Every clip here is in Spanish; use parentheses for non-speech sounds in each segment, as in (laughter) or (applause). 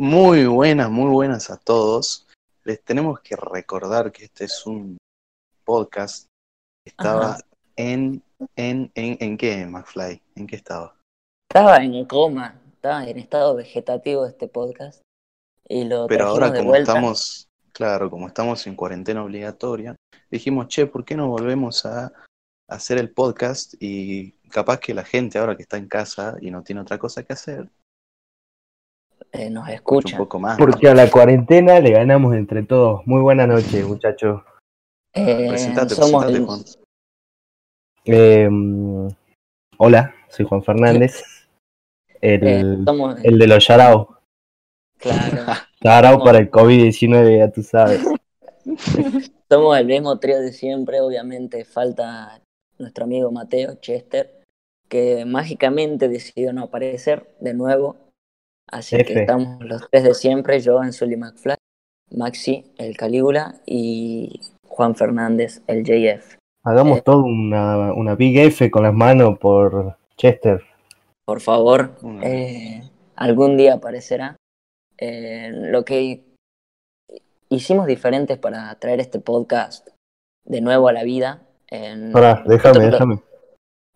Muy buenas, muy buenas a todos. Les tenemos que recordar que este es un podcast. Estaba Ajá. en, en, en, ¿en qué, McFly? ¿En qué estaba? Estaba en coma, estaba en estado vegetativo este podcast. Y lo Pero ahora de como vuelta. estamos, claro, como estamos en cuarentena obligatoria, dijimos, che, ¿por qué no volvemos a hacer el podcast? Y capaz que la gente ahora que está en casa y no tiene otra cosa que hacer, eh, nos escucha escucha. un poco más. ¿no? Porque a la cuarentena le ganamos entre todos. Muy buena noche, muchachos. Eh, Presentate, somos presentate, el- Juan. Eh, hola, soy Juan Fernández. (laughs) eh, El, somos, el de los Yarao. claro, (laughs) Yarao para el COVID-19, ya tú sabes. (laughs) somos el mismo trío de siempre. Obviamente falta nuestro amigo Mateo Chester, que mágicamente decidió no aparecer de nuevo. Así F. que estamos los tres de siempre, yo, Anzuli McFly, Maxi, el Calígula, y Juan Fernández, el JF. Hagamos Eh. todo una, una Big F con las manos por Chester. Por favor, eh, algún día aparecerá. Eh, lo que hicimos diferentes para traer este podcast de nuevo a la vida. en- Ahora, déjame, déjame.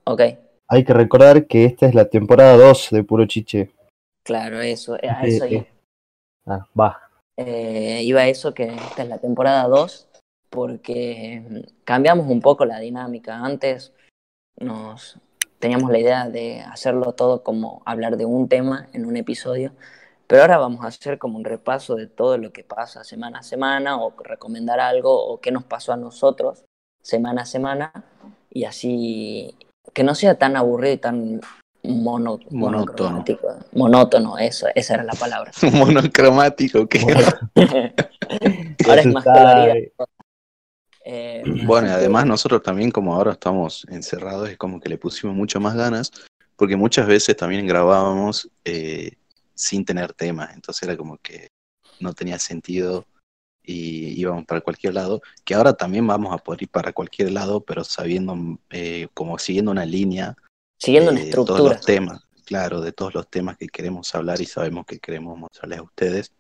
Ok, Hay que recordar que esta es la temporada 2 de Puro Chiche. Claro, eso, a Eh, eso eh. Ah, va. eh, iba a eso que esta es la temporada 2 porque mm, cambiamos un poco la dinámica. Antes nos teníamos la idea de hacerlo todo como hablar de un tema en un episodio, pero ahora vamos a hacer como un repaso de todo lo que pasa semana a semana o recomendar algo o qué nos pasó a nosotros semana a semana y así que no sea tan aburrido y tan mono, Monótono. Monótono, eso, esa era la palabra. (laughs) monocromático que (laughs) Ahora es más. Eh, Bueno, y que- además nosotros también como ahora estamos encerrados es como que le pusimos mucho más ganas porque muchas veces también grabábamos eh, sin tener temas, entonces era como que no tenía sentido y íbamos para cualquier lado, que ahora también vamos a poder ir para cualquier lado, pero sabiendo, eh, como siguiendo una línea siguiendo una eh, de todos estructura. los temas, claro, de todos los temas que queremos hablar y sabemos que queremos mostrarles a ustedes,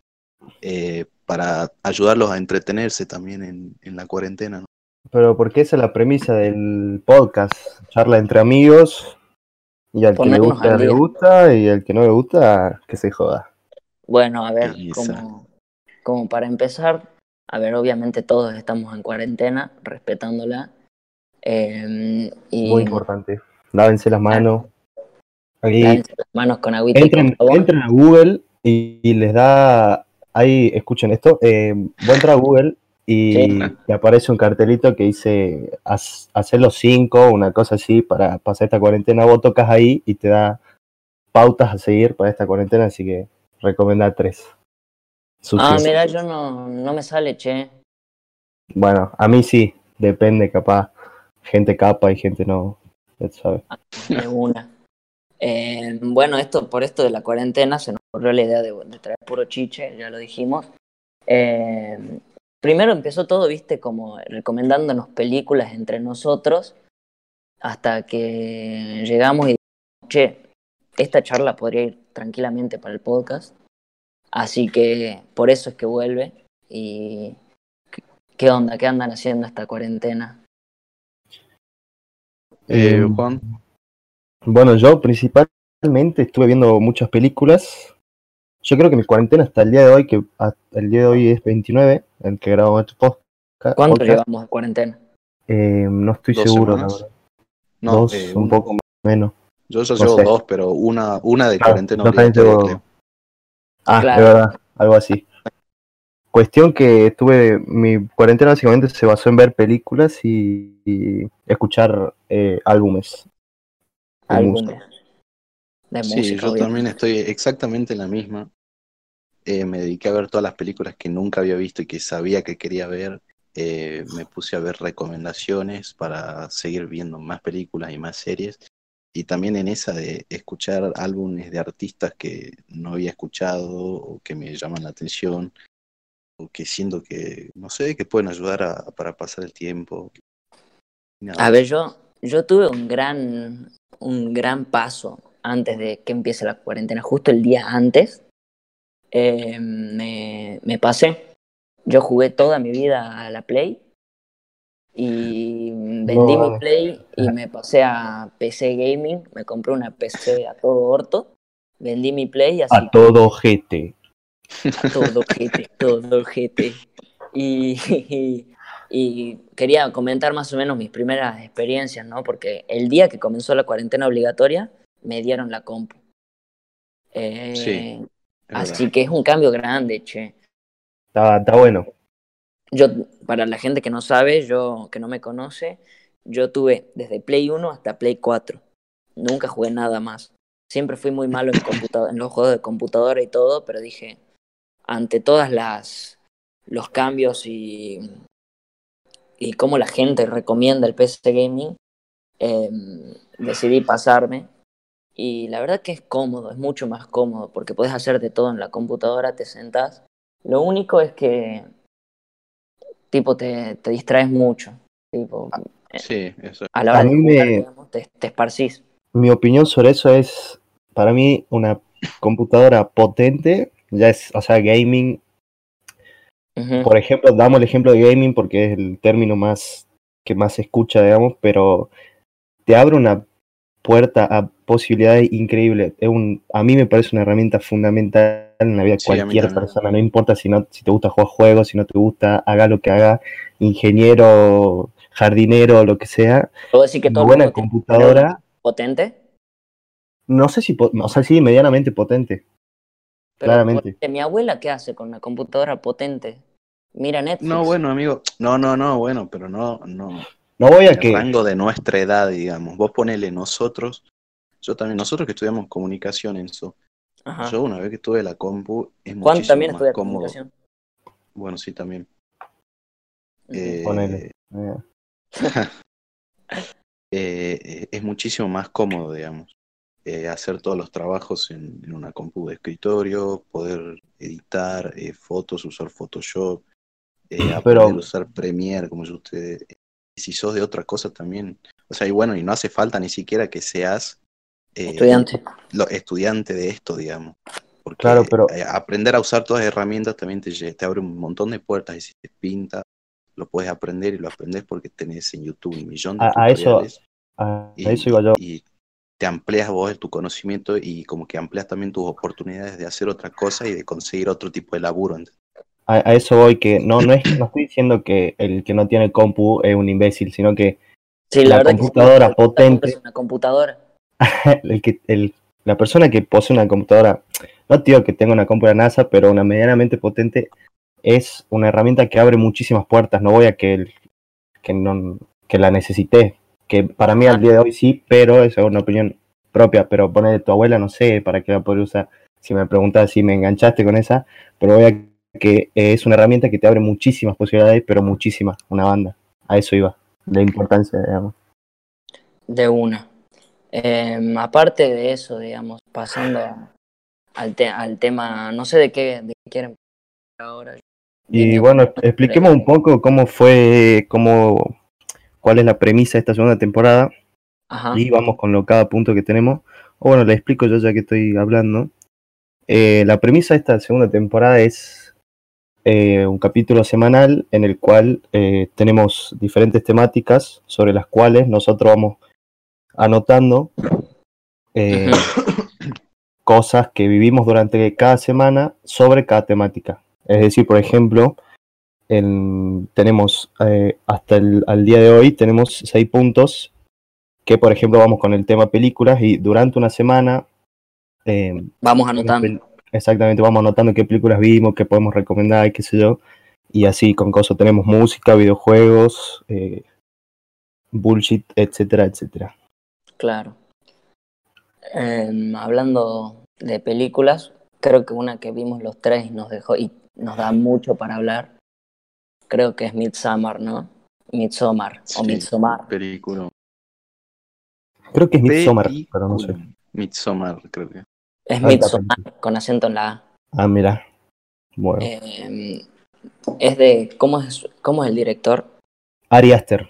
eh, para ayudarlos a entretenerse también en, en la cuarentena. ¿no? Pero porque esa es la premisa del podcast. Charla entre amigos. Y al que le Ponernos gusta, le gusta. Y al que no le gusta, que se joda. Bueno, a ver, como, como para empezar, a ver, obviamente todos estamos en cuarentena, respetándola. eh, y Muy importante. Lávense las manos. Aquí lávense las manos con agüita entren, entren a Google y, y les da. Ahí, escuchen esto. Eh, vos entras a Google y Sí. te aparece un cartelito que dice "Haz- hacer los cinco, una cosa así, para pasar esta cuarentena. Vos tocas ahí y te da pautas a seguir para esta cuarentena, así que recomendar tres. Ah, mira, yo no, no me sale, che. Bueno, a mí sí, depende, capaz. Gente capa y gente no. Una. Eh, bueno, esto por esto de la cuarentena se nos ocurrió la idea de, traer puro chiche, ya lo dijimos. Eh, primero empezó todo, viste, como recomendándonos películas entre nosotros, hasta que llegamos y dijimos, che, esta charla podría ir tranquilamente para el podcast. Así que por eso es que vuelve. Y ¿qué- ¿qué onda? ¿Qué andan haciendo esta cuarentena? Eh, Eh, Juan, Bueno, yo principalmente estuve viendo muchas películas. Yo creo que mi cuarentena hasta el día de hoy, que hasta el día de hoy es 29, el que grabamos este podcast. ¿Cuánto podcast, llevamos de cuarentena? eh, no estoy ¿Dos seguro, la verdad. no, Dos, eh, un un- poco menos. yo ya no llevo sé. dos, pero una, una de Claro, cuarentena obligatoria, creo. Ah, Claro. de verdad, algo así. Cuestión que tuve, mi cuarentena básicamente se basó en ver películas y, y escuchar eh, álbumes. de Álbumes música. de Sí, yo obviamente. también estoy exactamente en la misma. Eh, me dediqué a ver todas las películas que nunca había visto y que sabía que quería ver. Eh, me puse a ver recomendaciones para seguir viendo más películas y más series. Y también en esa de escuchar álbumes de artistas que no había escuchado o que me llaman la atención que siento que, no sé, que pueden ayudar a- para pasar el tiempo. Nada A ver, yo, yo tuve un gran, un gran paso antes de que empiece la cuarentena, justo el día antes. eh, me, me pasé. Yo jugué toda mi vida a la Play y vendí mi. Play y me pasé a PC Gaming. Me compré una PC a todo orto. Vendí mi Play y así A todo GT. Todo GT, todo GT. Y, y, (laughs) y quería comentar más o menos mis primeras experiencias, ¿no? Porque el día que comenzó la cuarentena obligatoria, me dieron la compu. Eh, Sí, así verdad. que es un cambio grande, che. Está, está bueno. Yo, para la gente que no sabe, yo que no me conoce, yo tuve desde Play 1 hasta Play 4. Nunca jugué nada más. Siempre fui muy malo en, en los juegos de computadora y todo, pero dije, ante todas las los cambios y, y cómo la gente recomienda el PC Gaming, eh, decidí pasarme. Y la verdad que es cómodo, es mucho más cómodo, porque puedes hacer de todo en la computadora, te sentás. Lo único es que tipo te, te distraes mucho. Tipo, Sí, eso. a la hora A de mí jugar, me- digamos, te, te esparcís. Mi opinión sobre eso es, para mí, una computadora potente, ya es, o sea, gaming. Por ejemplo, damos el ejemplo de gaming porque es el término más que más se escucha, digamos, pero te abre una puerta a posibilidades increíbles. Es un, a mí me parece una herramienta fundamental en la vida de Sí, cualquier persona, no importa si, no, si te gusta jugar juegos, si no te gusta, haga lo que haga, ingeniero, jardinero, lo que sea. Puedo decir que todo el buena computadora, potente, no sé si, o sea, sí, medianamente potente. Pero Claramente. mi abuela, ¿qué hace con una computadora potente? Mira Netflix. No, bueno, amigo. No, no, no, bueno, pero no, no. No voy a El que, rango de nuestra edad, digamos. Vos ponele nosotros. Yo también, nosotros que estudiamos comunicación en eso. Ajá. Yo una vez que tuve la compu es Juan muchísimo también más estudia cómodo. comunicación. Bueno, sí, también. Eh, Ponele. (laughs) eh, eh, es muchísimo más cómodo, digamos, eh, hacer todos los trabajos en, en una compu de escritorio, poder editar eh, fotos, usar Photoshop, eh, Pero- aprender a usar Premiere, como yo usted. Y si sos de otra cosa también. O sea, y bueno, y no hace falta ni siquiera que seas eh, Estudiante. lo- estudiante de esto, digamos. Porque Claro, pero- eh, aprender a usar todas las herramientas también te, te abre un montón de puertas y si te pinta, lo puedes aprender y lo aprendes porque tenés en YouTube un millón de A- a eso- tutoriales a y, eso iba yo. y te amplias vos tu conocimiento y como que amplias también tus oportunidades de hacer otra cosa y de conseguir otro tipo de laburo. A, a eso voy, que no, no, es, no estoy diciendo que el que no tiene compu es un imbécil, sino que Sí, la la verdad que sí, computadora potente- es una computadora. (laughs) el que, el, la persona que posee una computadora, no digo que tenga una computadora NASA, pero una medianamente potente, es una herramienta que abre muchísimas puertas. No voy a que, el- que, no, que la necesité, que para mí al día de hoy sí, pero esa es una opinión propia. Pero ponerle tu abuela, no sé para qué la podría usar. Si me preguntas si me enganchaste con esa, pero voy a que es una herramienta que te abre muchísimas posibilidades, pero muchísimas, una banda. A eso iba, la importancia, digamos. De una. Eh, aparte de eso, digamos, pasando al, te- al tema, no sé de qué, de qué quieren ahora. Y bueno, expliquemos un poco cómo fue, cómo, cuál es la premisa de esta segunda temporada Ajá. y vamos con lo cada punto que tenemos. O bueno, le explico yo ya que estoy hablando. Eh, la premisa de esta segunda temporada es eh, un capítulo semanal en el cual eh, tenemos diferentes temáticas sobre las cuales nosotros vamos anotando (coughs) cosas que vivimos durante cada semana sobre cada temática. Es decir, por ejemplo, en- tenemos eh, hasta el al día de hoy tenemos seis puntos que, por ejemplo, vamos con el tema películas y durante una semana eh, Vamos anotando. exactamente vamos anotando qué películas vimos, qué podemos recomendar y qué sé yo. Y así con cosas tenemos música, videojuegos, eh, bullshit, etcétera, etcétera. Claro. Em, hablando de películas, creo que una que vimos los tres nos dejó y nos da mucho para hablar, creo que es Midsommar, ¿no? Midsommar o. Midsommar. Película. Creo que es Midsommar, pero no sé. Midsommar, creo que. Es Alta Midsommar con acento en la A. Ah, mira. Bueno. Em, es de ¿cómo es cómo es el director? Ari Aster.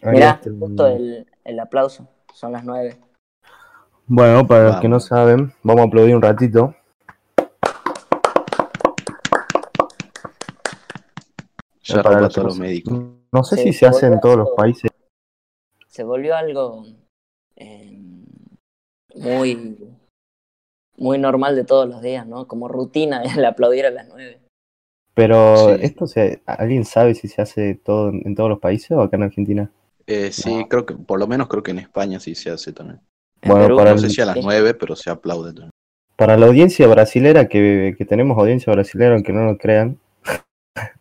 Ari Mirá, Aster, justo el, el aplauso. Son las nueve. Bueno, para los que no saben, vamos a aplaudir un ratito. Ya para todos no los se- médicos. No sé Se si se hace en todos los países. Se volvió algo eh, muy, muy normal de todos los días, ¿no? Como rutina (laughs) el aplaudir a las nueve. Pero Sí. esto se, ¿alguien sabe si se hace todo en, en todos los países o acá en Argentina? Eh, sí, No. creo que, por lo menos creo que en España sí se hace también. En Bueno, Perú, para No el- sé si a las. 9, pero se aplaude también. Para la audiencia brasilera, que, que tenemos audiencia brasilera, aunque no lo crean,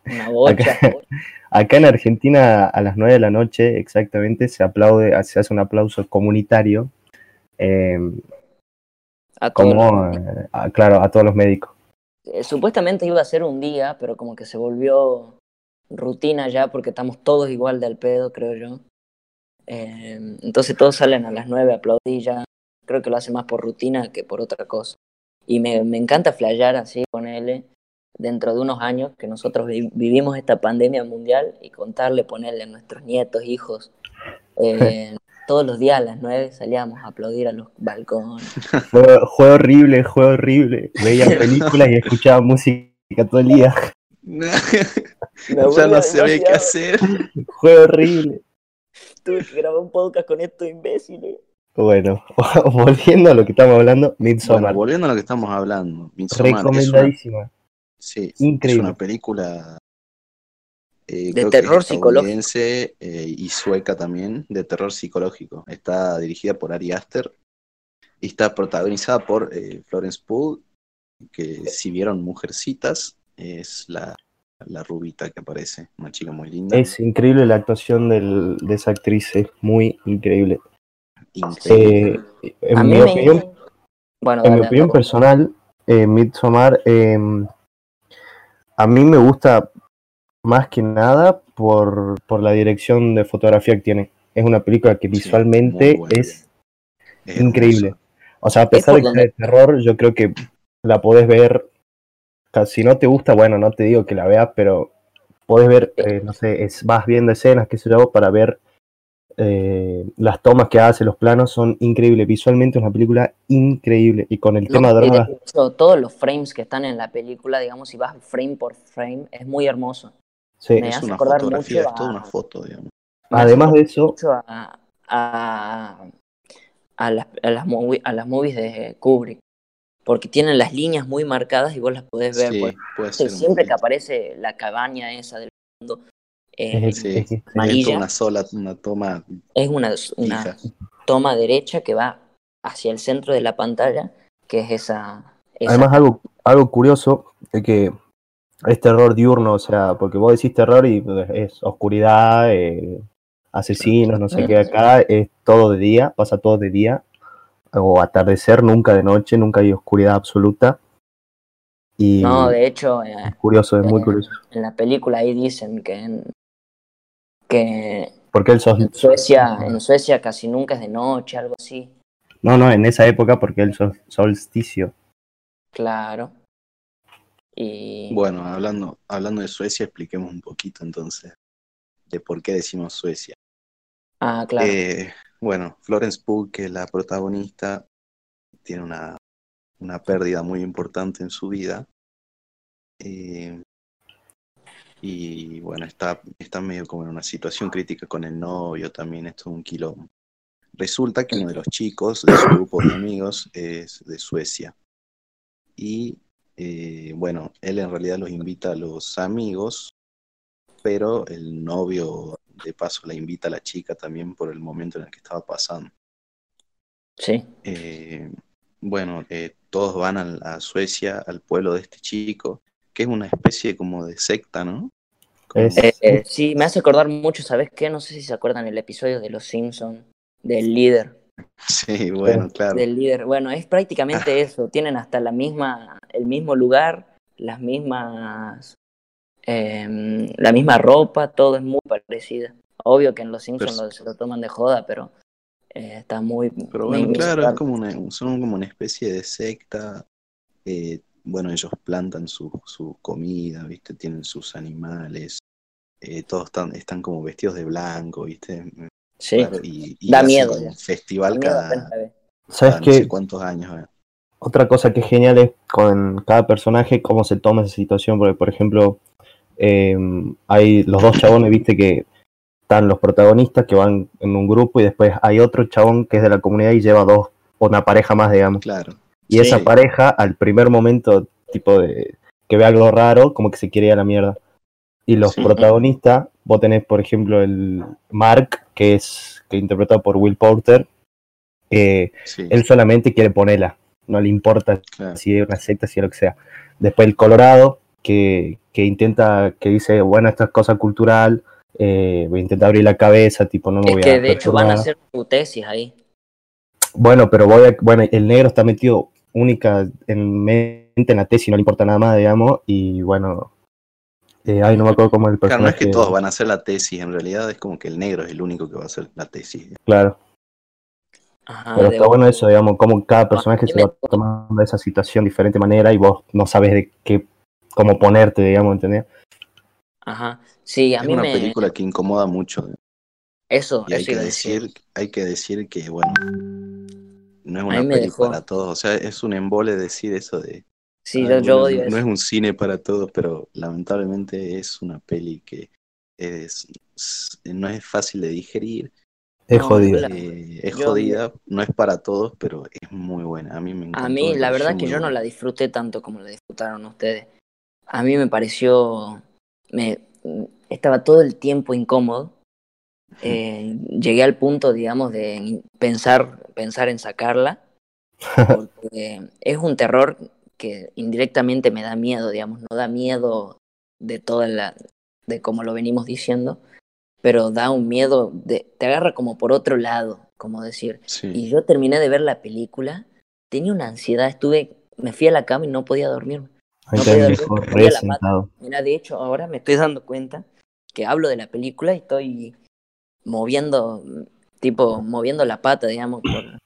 Una bocha. (laughs) acá en Argentina a las 9 de la noche exactamente se aplaude, se hace un aplauso comunitario, eh, A como, eh, a- claro, a todos los médicos. Eh, Supuestamente iba a ser un día, pero como que se volvió rutina ya porque estamos todos igual de al pedo, creo yo. Eh, entonces todos salen a las 9 a aplaudir ya. Creo que lo hace más por rutina que por otra cosa. Y me, me encanta flayar así con él dentro de unos años que nosotros vi- vivimos esta pandemia mundial y contarle, ponerle a nuestros nietos, hijos. eh, (laughs) todos los días a las 9 salíamos a aplaudir a los balcones. (laughs) Fue, fue horrible, fue horrible. Veía (laughs) películas y escuchaba música todo el día. Ya no sabía qué hacer. Fue horrible. Tuve que grabar un podcast con estos imbéciles. Bueno, volviendo a lo que estamos hablando, Bueno, Midsommar. volviendo a lo que estamos hablando. Midsommar es una, recomendadísima. Sí, Increíble. es una película eh, De terror psicológico. eh, y sueca también, de terror psicológico. Está dirigida por Ari Aster y está protagonizada por eh, Florence Pugh, que si vieron Mujercitas, es la, la rubita que aparece, una chica muy linda. Es increíble la actuación del- de esa actriz, es muy increíble. increíble. Eh, en a mi mí me... opinión, Bueno, en mi opinión personal, eh, Midsommar, eh, a mí me gusta más que nada por, por la dirección de fotografía que tiene. Es una película que visualmente es Es increíble. O sea, a pesar de que sea de terror, yo creo que la podés ver. o sea, Si no te gusta, bueno, no te digo que la veas, pero podés ver, eh, no sé, es, vas viendo escenas, qué sé yo, para ver eh, las tomas que hace, los planos son increíbles. Visualmente es una película increíble. Y con el No, tema drogas, hecho, todos los frames que están en la película, digamos, si vas frame por frame, es muy hermoso. sí. me Es hace una acordar fotografía, mucho es toda a- una foto, digamos. Además de eso, a, a, a las, a, las movie- a las movies de Kubrick, porque tienen las líneas muy marcadas y vos las podés ver. Sí, puede ser. siempre que aparece la cabaña esa del fondo, eh, sí. una sola, una toma es una, una toma derecha que va hacia el centro de la pantalla, que es esa... esa- Además, algo, algo curioso es que es terror diurno, o sea, porque vos decís terror y es oscuridad, eh, asesinos, no sé qué. Acá es todo de día, pasa todo de día, o atardecer, nunca de noche, nunca hay oscuridad absoluta. Y no, de hecho, eh, es curioso, es muy eh, curioso. en la película ahí dicen que en, que Porque el sol, en Suecia, en Suecia casi nunca es de noche, algo así. No, no, en esa época, porque el sol- solsticio. Claro. Y Bueno, hablando, hablando de Suecia, expliquemos un poquito entonces de por qué decimos Suecia. ah, claro. Eh, bueno, Florence Pugh, que es la protagonista, tiene una, una pérdida muy importante en su vida. Eh, y bueno, está, está medio como en una situación crítica con el novio también, esto es un quilombo. Resulta que uno de los chicos de su grupo de amigos es de Suecia. Y eh, bueno, él en realidad los invita a los amigos, pero el novio de paso la invita a la chica también por el momento en el que estaba pasando. sí. Eh, bueno, eh, todos van al- a, Suecia, al pueblo de este chico, que es una especie como de secta, ¿no? Es- Eh, eh, sí, me hace acordar mucho, ¿sabes qué? No sé si se acuerdan el episodio de Los Simpsons, del líder. Sí, bueno, claro. Del líder. Bueno, es prácticamente eso. Tienen hasta la misma, el mismo lugar, las mismas, em, la misma ropa, todo es muy parecido. Obvio que en Los Simpsons Pero- lo- se lo toman de joda, pero eh, está muy. Pero muy bueno, claro, es como una, son como una especie de secta. eh, bueno, ellos plantan su, su comida, ¿viste? Tienen sus animales. Eh, todos están, están como vestidos de blanco, ¿viste? Sí, Claro, y, y Da miedo, un festival cada, la ve. ¿Sabes cada no qué? sé cuántos años. eh. Otra cosa que es genial es con cada personaje cómo se toma esa situación, porque por ejemplo, eh, hay los dos chabones, viste que están los protagonistas que van en un grupo y después hay otro chabón que es de la comunidad y lleva dos, una pareja más, digamos. Claro. Y Sí. esa pareja, al primer momento, tipo de que ve algo raro, como que se quiere ir a la mierda. Y los Sí. protagonistas, vos tenés, por ejemplo, el Mark, que es que interpretado por Will Porter, que Sí, él solamente quiere ponerla, no le importa claro. si es una secta, si es lo que sea. Después el Colorado, que, que intenta, que dice, bueno, esta es cosa cultural, eh, voy a intentar abrir la cabeza, tipo, no me Es voy que a de hecho van a hacer su tesis ahí. Bueno, pero voy a, bueno, el negro está metido única en mente en la tesis, no le importa nada más, digamos, y bueno, eh, ay, no me acuerdo cómo es el Claro, no es personaje. que todos van a hacer la tesis, en realidad es como que el negro es el único que va a hacer la tesis. Claro, Ajá, pero está bueno eso, digamos, cómo cada personaje mí se me- va tomando esa situación de diferente manera y vos no sabes de qué, cómo ponerte, digamos, ¿entendés? Ajá. Sí, a Es mí una me. película que incomoda mucho. Eso, Y hay eso que decir. decir, hay que decir que, bueno, no es una dejó- para todos. O sea, es un embole decir eso de. Sí, "Ay, yo, yo bueno, odio no eso. es un cine para todos, pero lamentablemente es una peli que es, es- no es fácil de digerir. Es No, la- eh, es yo- jodida, no es para todos, pero es muy buena. A mí me encantó. A mí, la verdad que muy yo no la disfruté tanto como la disfrutaron ustedes. A mí me pareció. Me, estaba todo el tiempo incómodo. Eh, llegué al punto, digamos, de pensar, pensar en sacarla. (laughs) Porque es un terror que indirectamente me da miedo, digamos. No da miedo de toda la. de como lo venimos diciendo. Pero da un miedo. De, te agarra como por otro lado. Como decir. Sí. Y yo terminé de ver la película, tenía una ansiedad, estuve, me fui a la cama y no podía dormir. No podía dormir. Mira, de hecho, ahora me estoy dando cuenta que hablo de la película y estoy moviendo, tipo, moviendo la pata, digamos. Por,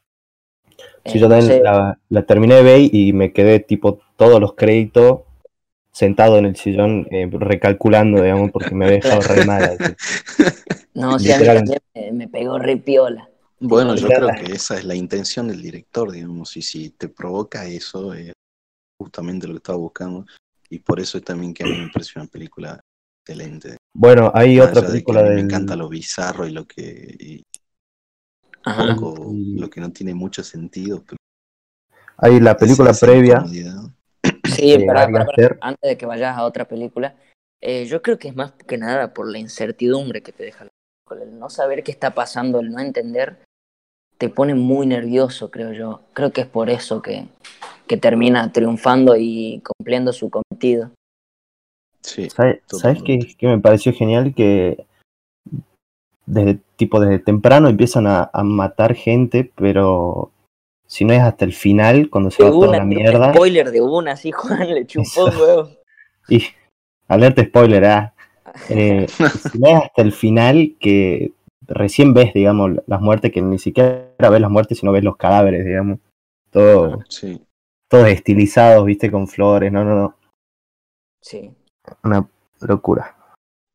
Sí, eh, yo no también sé, la, la terminé de ver y me quedé tipo todos los créditos sentado en el sillón eh, recalculando, digamos, porque me había dejado re mal. así. (laughs) no, sí, a mí también me, me pegó re piola. Bueno, yo creo que esa es la intención del director, digamos, y si te provoca eso, es justamente lo que estaba buscando, y por eso es también que a mí me pareció una película excelente. Bueno, hay Más otra de película a mí me del... encanta lo bizarro y lo que y Ajá. poco, Y- lo que no tiene mucho sentido. pero Hay la película esa previa. Sí. Aster. antes de que vayas a otra película, eh, yo creo que es más que nada por la incertidumbre que te deja la película. El no saber qué está pasando, el no entender, te pone muy nervioso, creo yo. Creo que es por eso que, que termina triunfando y cumpliendo su cometido. Sí, ¿Sabes, ¿sabes qué me pareció genial? Que desde tipo desde temprano empiezan a, a matar gente, pero si no es hasta el final, cuando se De va toda una, la un mierda. spoiler de una, así Juan le chupó un huevo. (laughs) Y alerta spoiler, ah. (laughs) Eh, si no es hasta el final que recién ves, digamos, las muertes, que ni siquiera ves las muertes, sino ves los cadáveres, digamos. Todo, sí. todos estilizados, viste, con flores, no, no, no. Sí, Una locura.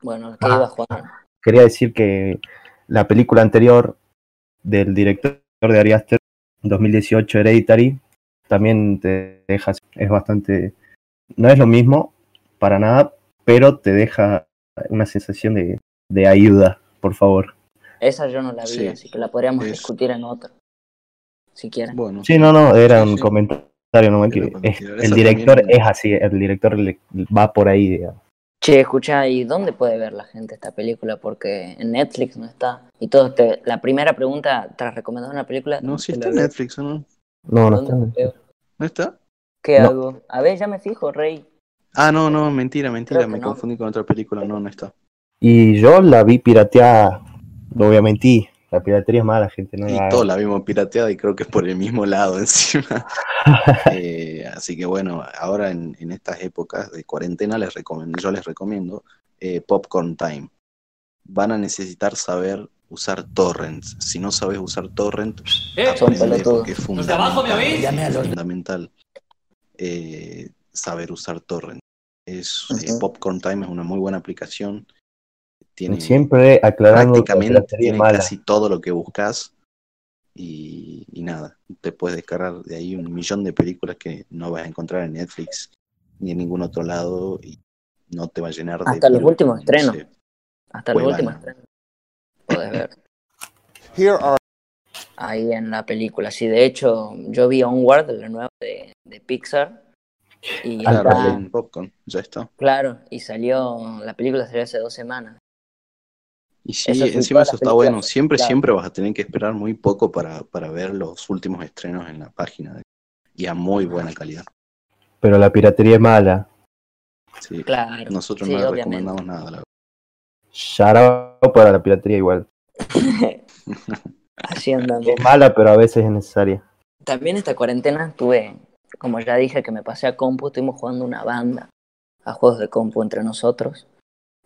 bueno, ¿qué Ah. iba Juan? Quería decir que la película anterior del director de Ari Aster, 2018 Hereditary, también te deja, es bastante, no es lo mismo para nada, pero te deja una sensación de, de ayuda, por favor. Esa yo no la vi, Sí, así que la podríamos es- discutir en otra, si quieren. Bueno, Sí, no, no, era Sí, un sí. comentario nomás Era que para es- tirar el director también. es así, el director le- va por ahí, digamos. Che, escucha, ¿y dónde puede ver la gente esta película? Porque en Netflix no está. Y todo te- la primera pregunta, tras recomendar una película. no, si ¿dónde está en? Netflix, ¿o no? No, no ¿Dónde está. ¿No está? ¿Qué No. hago? A ver, ya me fijo, Rey. Ah, no, no, mentira, mentira, me no. confundí con otra película, no, no está. Y yo la vi pirateada, no voy a mentir, la piratería es mala, gente, no Y la todos la vimos pirateada y creo que es por el mismo lado (laughs) encima. (laughs) Eh, así que bueno, ahora en, en estas épocas de cuarentena les recomiendo, yo les recomiendo eh, Popcorn Time. Van a necesitar saber usar torrents. Si no sabes usar torrent, Eh, porque es Los de abajo, ¿me fundamental, eh, saber usar torrent. Es, eh. Popcorn Time es una muy buena aplicación. Tiene, Siempre aclarando prácticamente tiene mala. casi todo lo que buscas y, y nada, te puedes descargar de ahí un millón de películas que no vas a encontrar en Netflix ni en ningún otro lado y no te va a llenar de... Hasta los últimos no estrenos. sé. Hasta los últimos estrenos. Podés ver. Here are ahí en la película. Sí, de hecho, yo vi Onward, la nueva de, de Pixar. Y Ah, Claro, está- en Popcorn, ya está. claro, y salió, la película salió hace dos semanas. Y sí, Eso encima eso está bueno. Siempre, claro. siempre vas a tener que esperar muy poco para, para ver los últimos estrenos en la página. de- y a muy buena calidad. Pero la piratería es mala. Sí. Claro. Nosotros sí, no le recomendamos nada. la verdad. Shout out para la piratería igual. (laughs) Así andamos. Es mala, pero a veces es necesaria. También esta cuarentena estuve, como ya dije, que me pasé a compu, estuvimos jugando una banda a juegos de compu entre nosotros.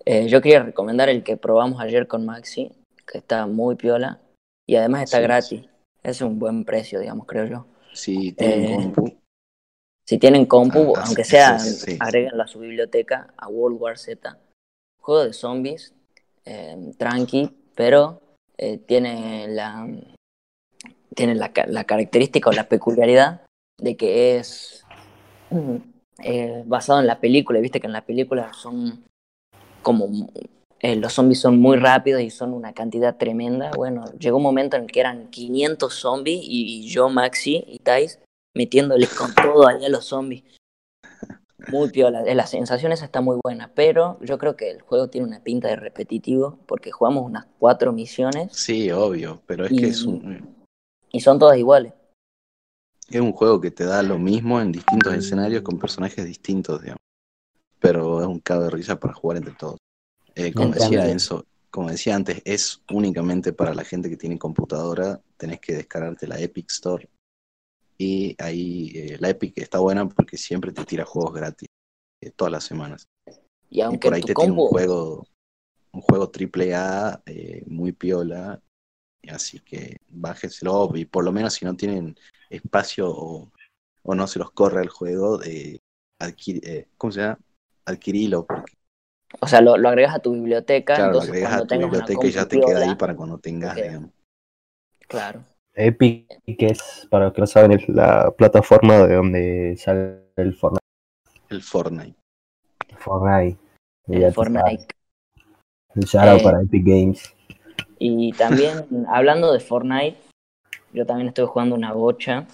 Eh, yo quería recomendar el que probamos ayer con Maxi, que está muy piola y además está Sí, gratis. Es un buen precio, digamos, creo yo. Si tienen Eh, compu, Si tienen compu, Ah, aunque sea, sí, agréguenla a su biblioteca a World War Z. Juego de zombies, eh, tranqui, pero tiene la tiene la, la característica o la peculiaridad de que es mm, basado en la película. Viste que en la película son como eh, los zombies son muy rápidos y son una cantidad tremenda. Bueno, llegó un momento en el que eran 500 zombies y yo, Maxi y Thais metiéndoles con todo allá a los zombies. Muy piola, eh, la sensación esa está muy buena, pero yo creo que el juego tiene una pinta de repetitivo porque jugamos unas cuatro misiones sí, obvio. Pero es Y- que es un, y son todas iguales. es un juego que te da lo mismo en distintos escenarios con personajes distintos, digamos. Pero es un cago de risa para jugar entre todos. Eh, como decía. Enzo, como decía antes, es únicamente para la gente que tiene computadora. Tenés que descargarte la Epic Store. Y ahí eh, la Epic está buena porque siempre te tira juegos gratis eh, todas las semanas. Y Y aunque por ahí te tira un combo, juego, un juego triple A eh, muy piola. Así que bájenselo y por lo menos si no tienen espacio o, o no se los corre el juego, ¿cómo se llama? Adquirilo, porque o sea, lo, lo agregas a tu biblioteca, claro, lo entonces agregas cuando a tu biblioteca y ya te queda ahí para cuando tengas, digamos. Claro. Epic, que es, para los que no saben, es la plataforma de donde sale el Fortnite. El Fortnite. Fortnite. El Fortnite. El shout out Eh, para Epic Games. Y también, (laughs) hablando de Fortnite, yo también estoy jugando una bocha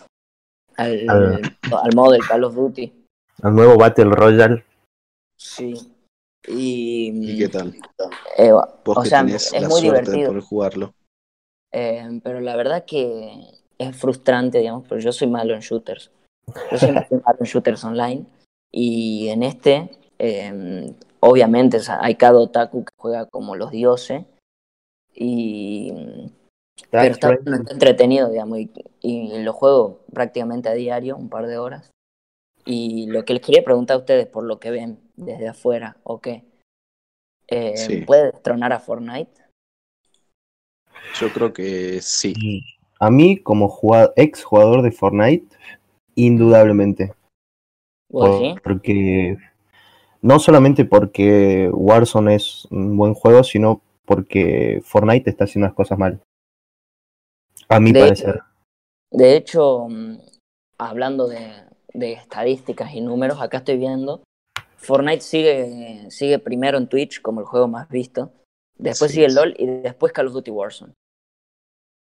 al, Al- al modo del Call of Duty. Al nuevo Battle Royale. Sí. Y, ¿Y qué tal? eh, Vos o que sea, tenés es la muy suerte de divertido. poder jugarlo. Eh, pero la verdad que es frustrante, digamos, porque yo soy malo en shooters. Yo siempre (laughs) soy malo en shooters online. Y en este, eh, obviamente, o sea, hay cada otaku que juega como los dioses. Y, pero está, right. bueno, está entretenido, digamos, y, y lo juego prácticamente a diario, un par de horas. Y lo que les quería preguntar a ustedes, por lo que ven desde afuera, ¿o qué? Eh, Sí. ¿Puede destronar a Fortnite? Yo creo que sí. A mí, como ex jugador de Fortnite, indudablemente. ¿Vos sí? Porque no solamente porque Warzone es un buen juego, sino porque Fortnite está haciendo las cosas mal. A mi De parecer. De hecho, mm, hablando de, de estadísticas y números, acá estoy viendo, Fortnite sigue, sigue primero en Twitch como el juego más visto, después Sí, sigue el sí. LOL y después Call of Duty Warzone.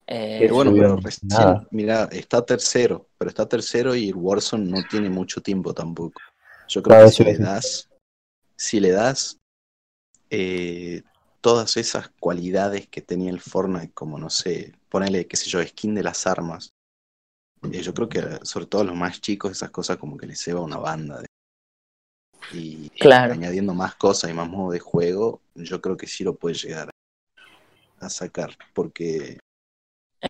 Eh, Pero bueno, pero recién, mira, está tercero, pero está tercero y el Warzone no tiene mucho tiempo tampoco. Yo creo Claro, que si le das, si le das eh, todas esas cualidades que tenía el Fortnite, como no sé, ponele, qué sé yo, skin de las armas, eh, yo creo que sobre todo a los más chicos esas cosas como que les ceba una banda. Y Claro. añadiendo más cosas y más modo de juego, yo creo que sí lo puede llegar a sacar, porque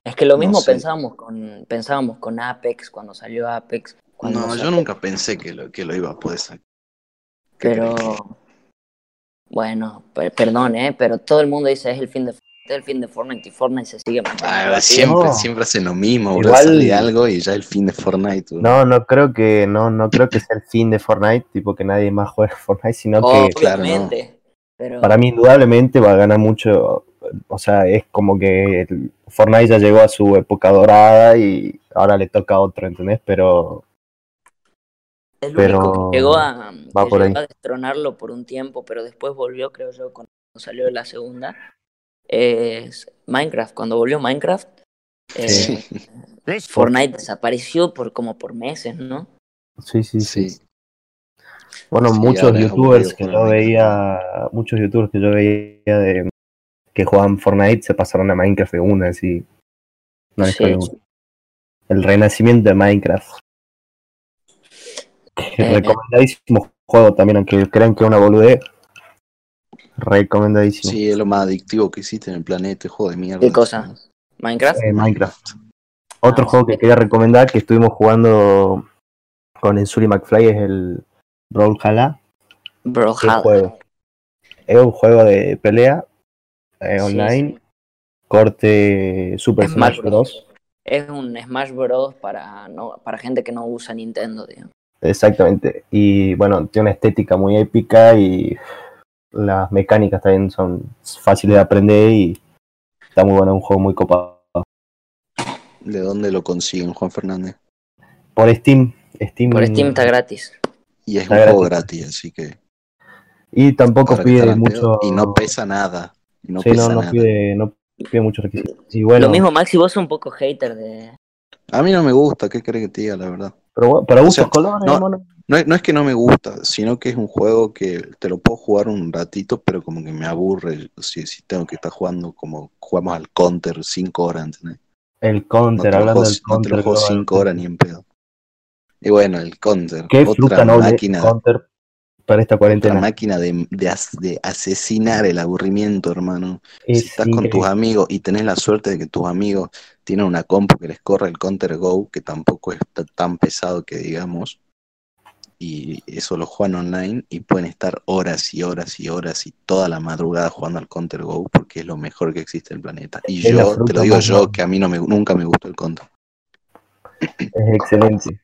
es que lo no mismo sé. pensábamos con, pensábamos con Apex, cuando salió Apex. Cuando No, yo nunca pensé que lo, que lo iba a poder sacar. ¿Qué Pero, bueno, per- perdón, ¿eh? pero todo el mundo dice es el fin de el fin de Fortnite y Fortnite se sigue manteniendo Ah, siempre, No. siempre hacen lo mismo. Igual- Sale algo y ya el fin de Fortnite. No, no creo que, no, no creo que sea el fin de Fortnite, tipo que nadie más juegue (laughs) Fortnite, sino que claro, no. Obviamente. Pero, para mí indudablemente va a ganar mucho. O sea, es como que el Fortnite ya llegó a su época dorada y ahora le toca a otro, ¿entendés? Pero El Pero único que llegó a, va que por llegó ahí. a destronarlo por un tiempo, pero después volvió, creo yo, cuando salió la segunda, es Minecraft. Cuando volvió Minecraft, eh, Sí. Fortnite desapareció por como por meses, ¿no? Sí, sí, sí. Sí. Bueno, Sí, muchos es youtubers que yo veía, muchos youtubers que yo veía de que jugaban Fortnite se pasaron a Minecraft de una, así. No duda. El renacimiento de Minecraft. Eh. Recomendadísimo juego también, aunque crean que es una boludez. Recomendadísimo. Sí, es lo más adictivo que existe en el planeta, juego de mierda. ¿Qué cosa? ¿Minecraft? Eh, Minecraft. Otro Ah, juego que quería recomendar que estuvimos jugando con Ensuri McFly es el Brawlhalla. Bro, ¿Qué juego? Es un juego de pelea eh, Sí, online, corte Super Smash Smash Bros. Es un Smash Bros. para, no, para gente que no usa Nintendo, digamos. Exactamente. Y bueno, tiene una estética muy épica y las mecánicas también son fáciles de aprender y está muy bueno, un juego muy copado. ¿De dónde lo consiguen, Juan Fernández? Por Steam. Steam Por Steam está gratis. Y es Está un juego gratis. gratis, así que. Y tampoco pide mucho. Y no pesa nada. Y no sí, pesa no, no nada. pide, no pide muchos requisitos. Y bueno, Lo mismo, Maxi, vos sos un poco hater de. A mí no me gusta, ¿qué crees que te diga, la verdad? pero bueno, para o sea, colores, no- mono. No es, no es que no me gusta, sino que es un juego que te lo puedo jugar un ratito, pero como que me aburre si, si tengo que estar jugando como jugamos al counter cinco horas, ¿entendés? el No counter, te lo hablando juego, del no te counter. lo juego global. cinco horas ni en pedo. Y bueno, el counter, Qué fruta otra máquina, counter para esta otra cuarentena. máquina de, de, as- de asesinar el aburrimiento, hermano. Es si estás con tus amigos y tenés la suerte de que tus amigos tienen una compu que les corre el Counter Go, que tampoco es ta- tan pesado que digamos, y eso lo juegan online y pueden estar horas y horas y horas y toda la madrugada jugando al Counter Go porque es lo mejor que existe en el planeta. Y Es yo, te lo digo yo, que a mí no me, nunca me gustó el Counter. Es excelente.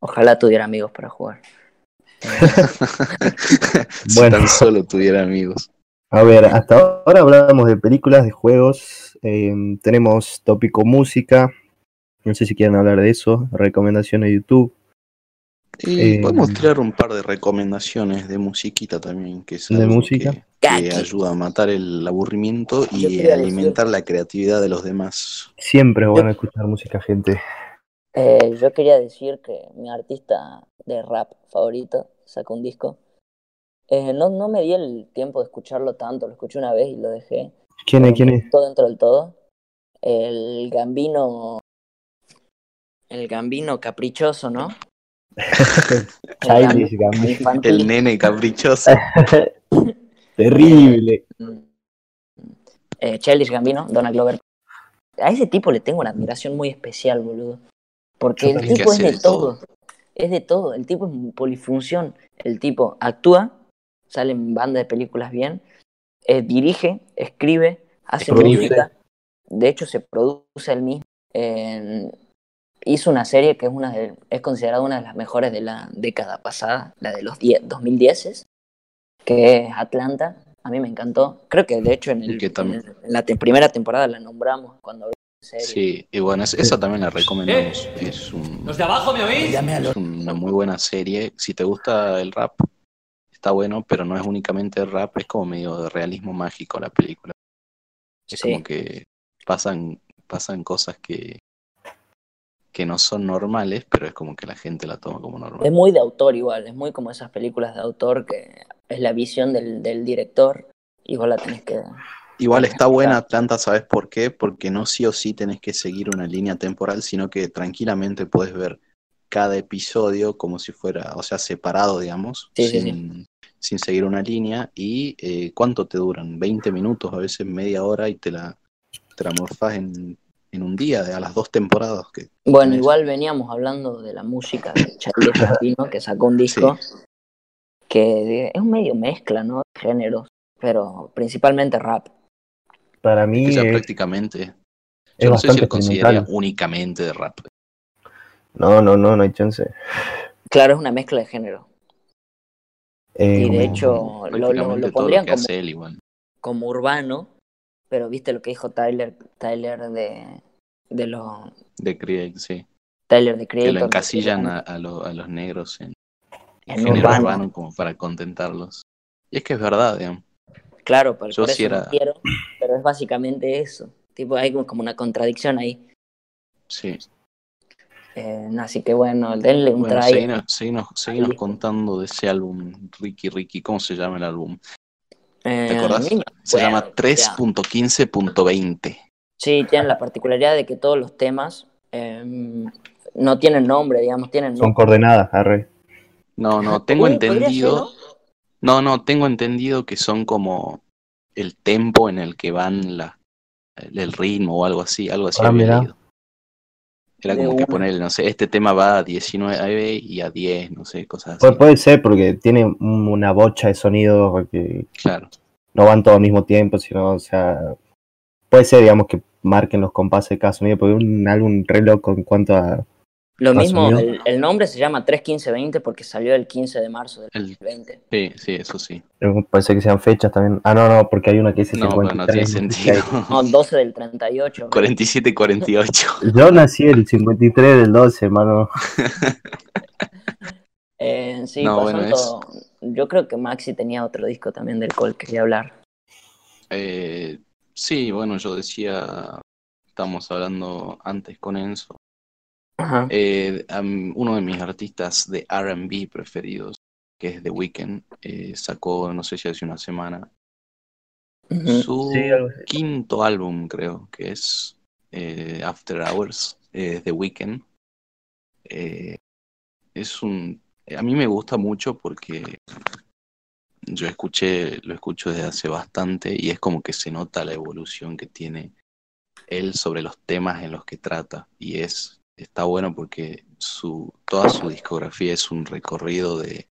Ojalá tuviera amigos para jugar. (laughs) si Bueno. tan solo tuviera amigos. A ver, hasta ahora hablamos de películas, de juegos, eh, tenemos tópico música, no sé si quieren hablar de eso, recomendaciones de YouTube. Y Eh, podemos tirar un par de recomendaciones de musiquita también, que es ¿De música? que, ayuda a matar el aburrimiento y a alimentar decir- la creatividad de los demás. Siempre es bueno escuchar música, gente. Eh, yo quería decir que mi artista de rap favorito sacó un disco. Eh, no, no me di el tiempo de escucharlo tanto, lo escuché una vez y lo dejé. ¿Quién es? ¿Quién es? gustó dentro del todo. El Gambino. El Gambino caprichoso, ¿no? (laughs) Childish El Gambino. El nene caprichoso. (laughs) Terrible. Eh, Childish Gambino, Donald Glover. A ese tipo le tengo una admiración muy especial, boludo. Porque el tipo es de todo. todo. Es de todo. El tipo es un polifunción. El tipo actúa, sale en banda de películas bien, eh, dirige, escribe, hace música. De hecho, se produce él mismo. En- hizo una serie que es, una de- es considerada una de las mejores de la década pasada, la de los 10 2010, que es Atlanta. A mí me encantó. Creo que de hecho en, el- Y que tam- en el- en la te- primera temporada la nombramos cuando hablamos de serie. Sí, y bueno, es- esa también la recomendamos. Es, un- ¿Los de abajo me oís? es una muy buena serie. Si te gusta el rap, está bueno, pero no es únicamente el rap, es como medio de realismo mágico la película. Es Sí. como que pasan, pasan cosas que, que no son normales, pero es como que la gente la toma como normal. Es muy de autor igual, es muy como esas películas de autor que es la visión del, del director y vos la tenés que... Igual está buena Atlanta, ¿sabes por qué? Porque no sí o sí tenés que seguir una línea temporal, sino que tranquilamente puedes ver cada episodio como si fuera, o sea, separado, digamos, Sí, sí, sin, sin seguir una línea. ¿Y eh, cuánto te duran? 20 minutos, a veces media hora, y te la, te la morfás en, en un día, a las dos temporadas. Que Bueno, igual veníamos hablando de la música de Charlie (coughs) Gambino, que sacó un disco que es un medio mezcla, ¿no? De géneros, pero principalmente rap. Para mí que ya es, prácticamente. es Yo no sé si lo consideraría únicamente de rap. No, no, no, no hay chance. Claro, es una mezcla de género. Eh, Y de hecho lo, lo- lo pondrían lo él como urbano, pero viste lo que dijo Tyler, Tyler de, de los De Create, sí. Tyler de Que lo Creator. encasillan a, a lo- a los negros en, en género urbano. urbano como para contentarlos. Y es que es verdad, digamos. Claro, pero Yo por sí eso no era- quiero, pero es básicamente eso. Tipo, hay como una contradicción ahí. Sí. Eh, así que bueno, denle un Bueno, try. seguinos, seguinos- seguinos Listo. contando de ese álbum, Ricky Ricky, ¿cómo se llama el álbum? Eh, ¿Te acordás? Se acuerdo, llama o sea, 3.15.20. Sí, tienen la particularidad de que todos los temas eh, no tienen nombre, digamos, tienen Son nombre. coordenadas, arre. No, no, tengo entendido. No, no, tengo entendido que son como el tempo en el que van la, el, ritmo o algo así, algo así Ah. Era como que ponerle, no sé, este tema va a 19 y a 10, no sé, cosas así. Puede, puede ser porque tiene una bocha de sonidos que Claro. no van todos al mismo tiempo, sino, o sea, puede ser, digamos, que marquen los compases de cada sonido, porque es un álbum re loco en cuanto a... Lo ¿Ah, mismo, el, el nombre se llama 31520 porque salió el 15 de marzo del El, 20. sí, sí, eso sí. Puede ser que sean fechas también. Ah, no, no, porque hay una que dice No, pero 53. no tiene sentido. No, 12 del 38. 47 y 48. (laughs) Yo nací el 53 del 12, hermano. (laughs) Eh, sí, No, por bueno, tanto, yo creo que Maxi tenía otro disco también del cual quería hablar. Eh, sí, bueno, yo decía, estamos hablando antes con Enzo. Eh, uno de mis artistas de RB preferidos, que es The Weeknd, eh, sacó, no sé si hace una semana, su Sí, quinto álbum, creo, que es eh, After Hours, eh, The Weeknd. Eh, es un. A mí me gusta mucho porque yo escuché, lo escucho desde hace bastante y es como que se nota la evolución que tiene él sobre los temas en los que trata. Y es, está bueno porque su, toda su discografía es un recorrido de,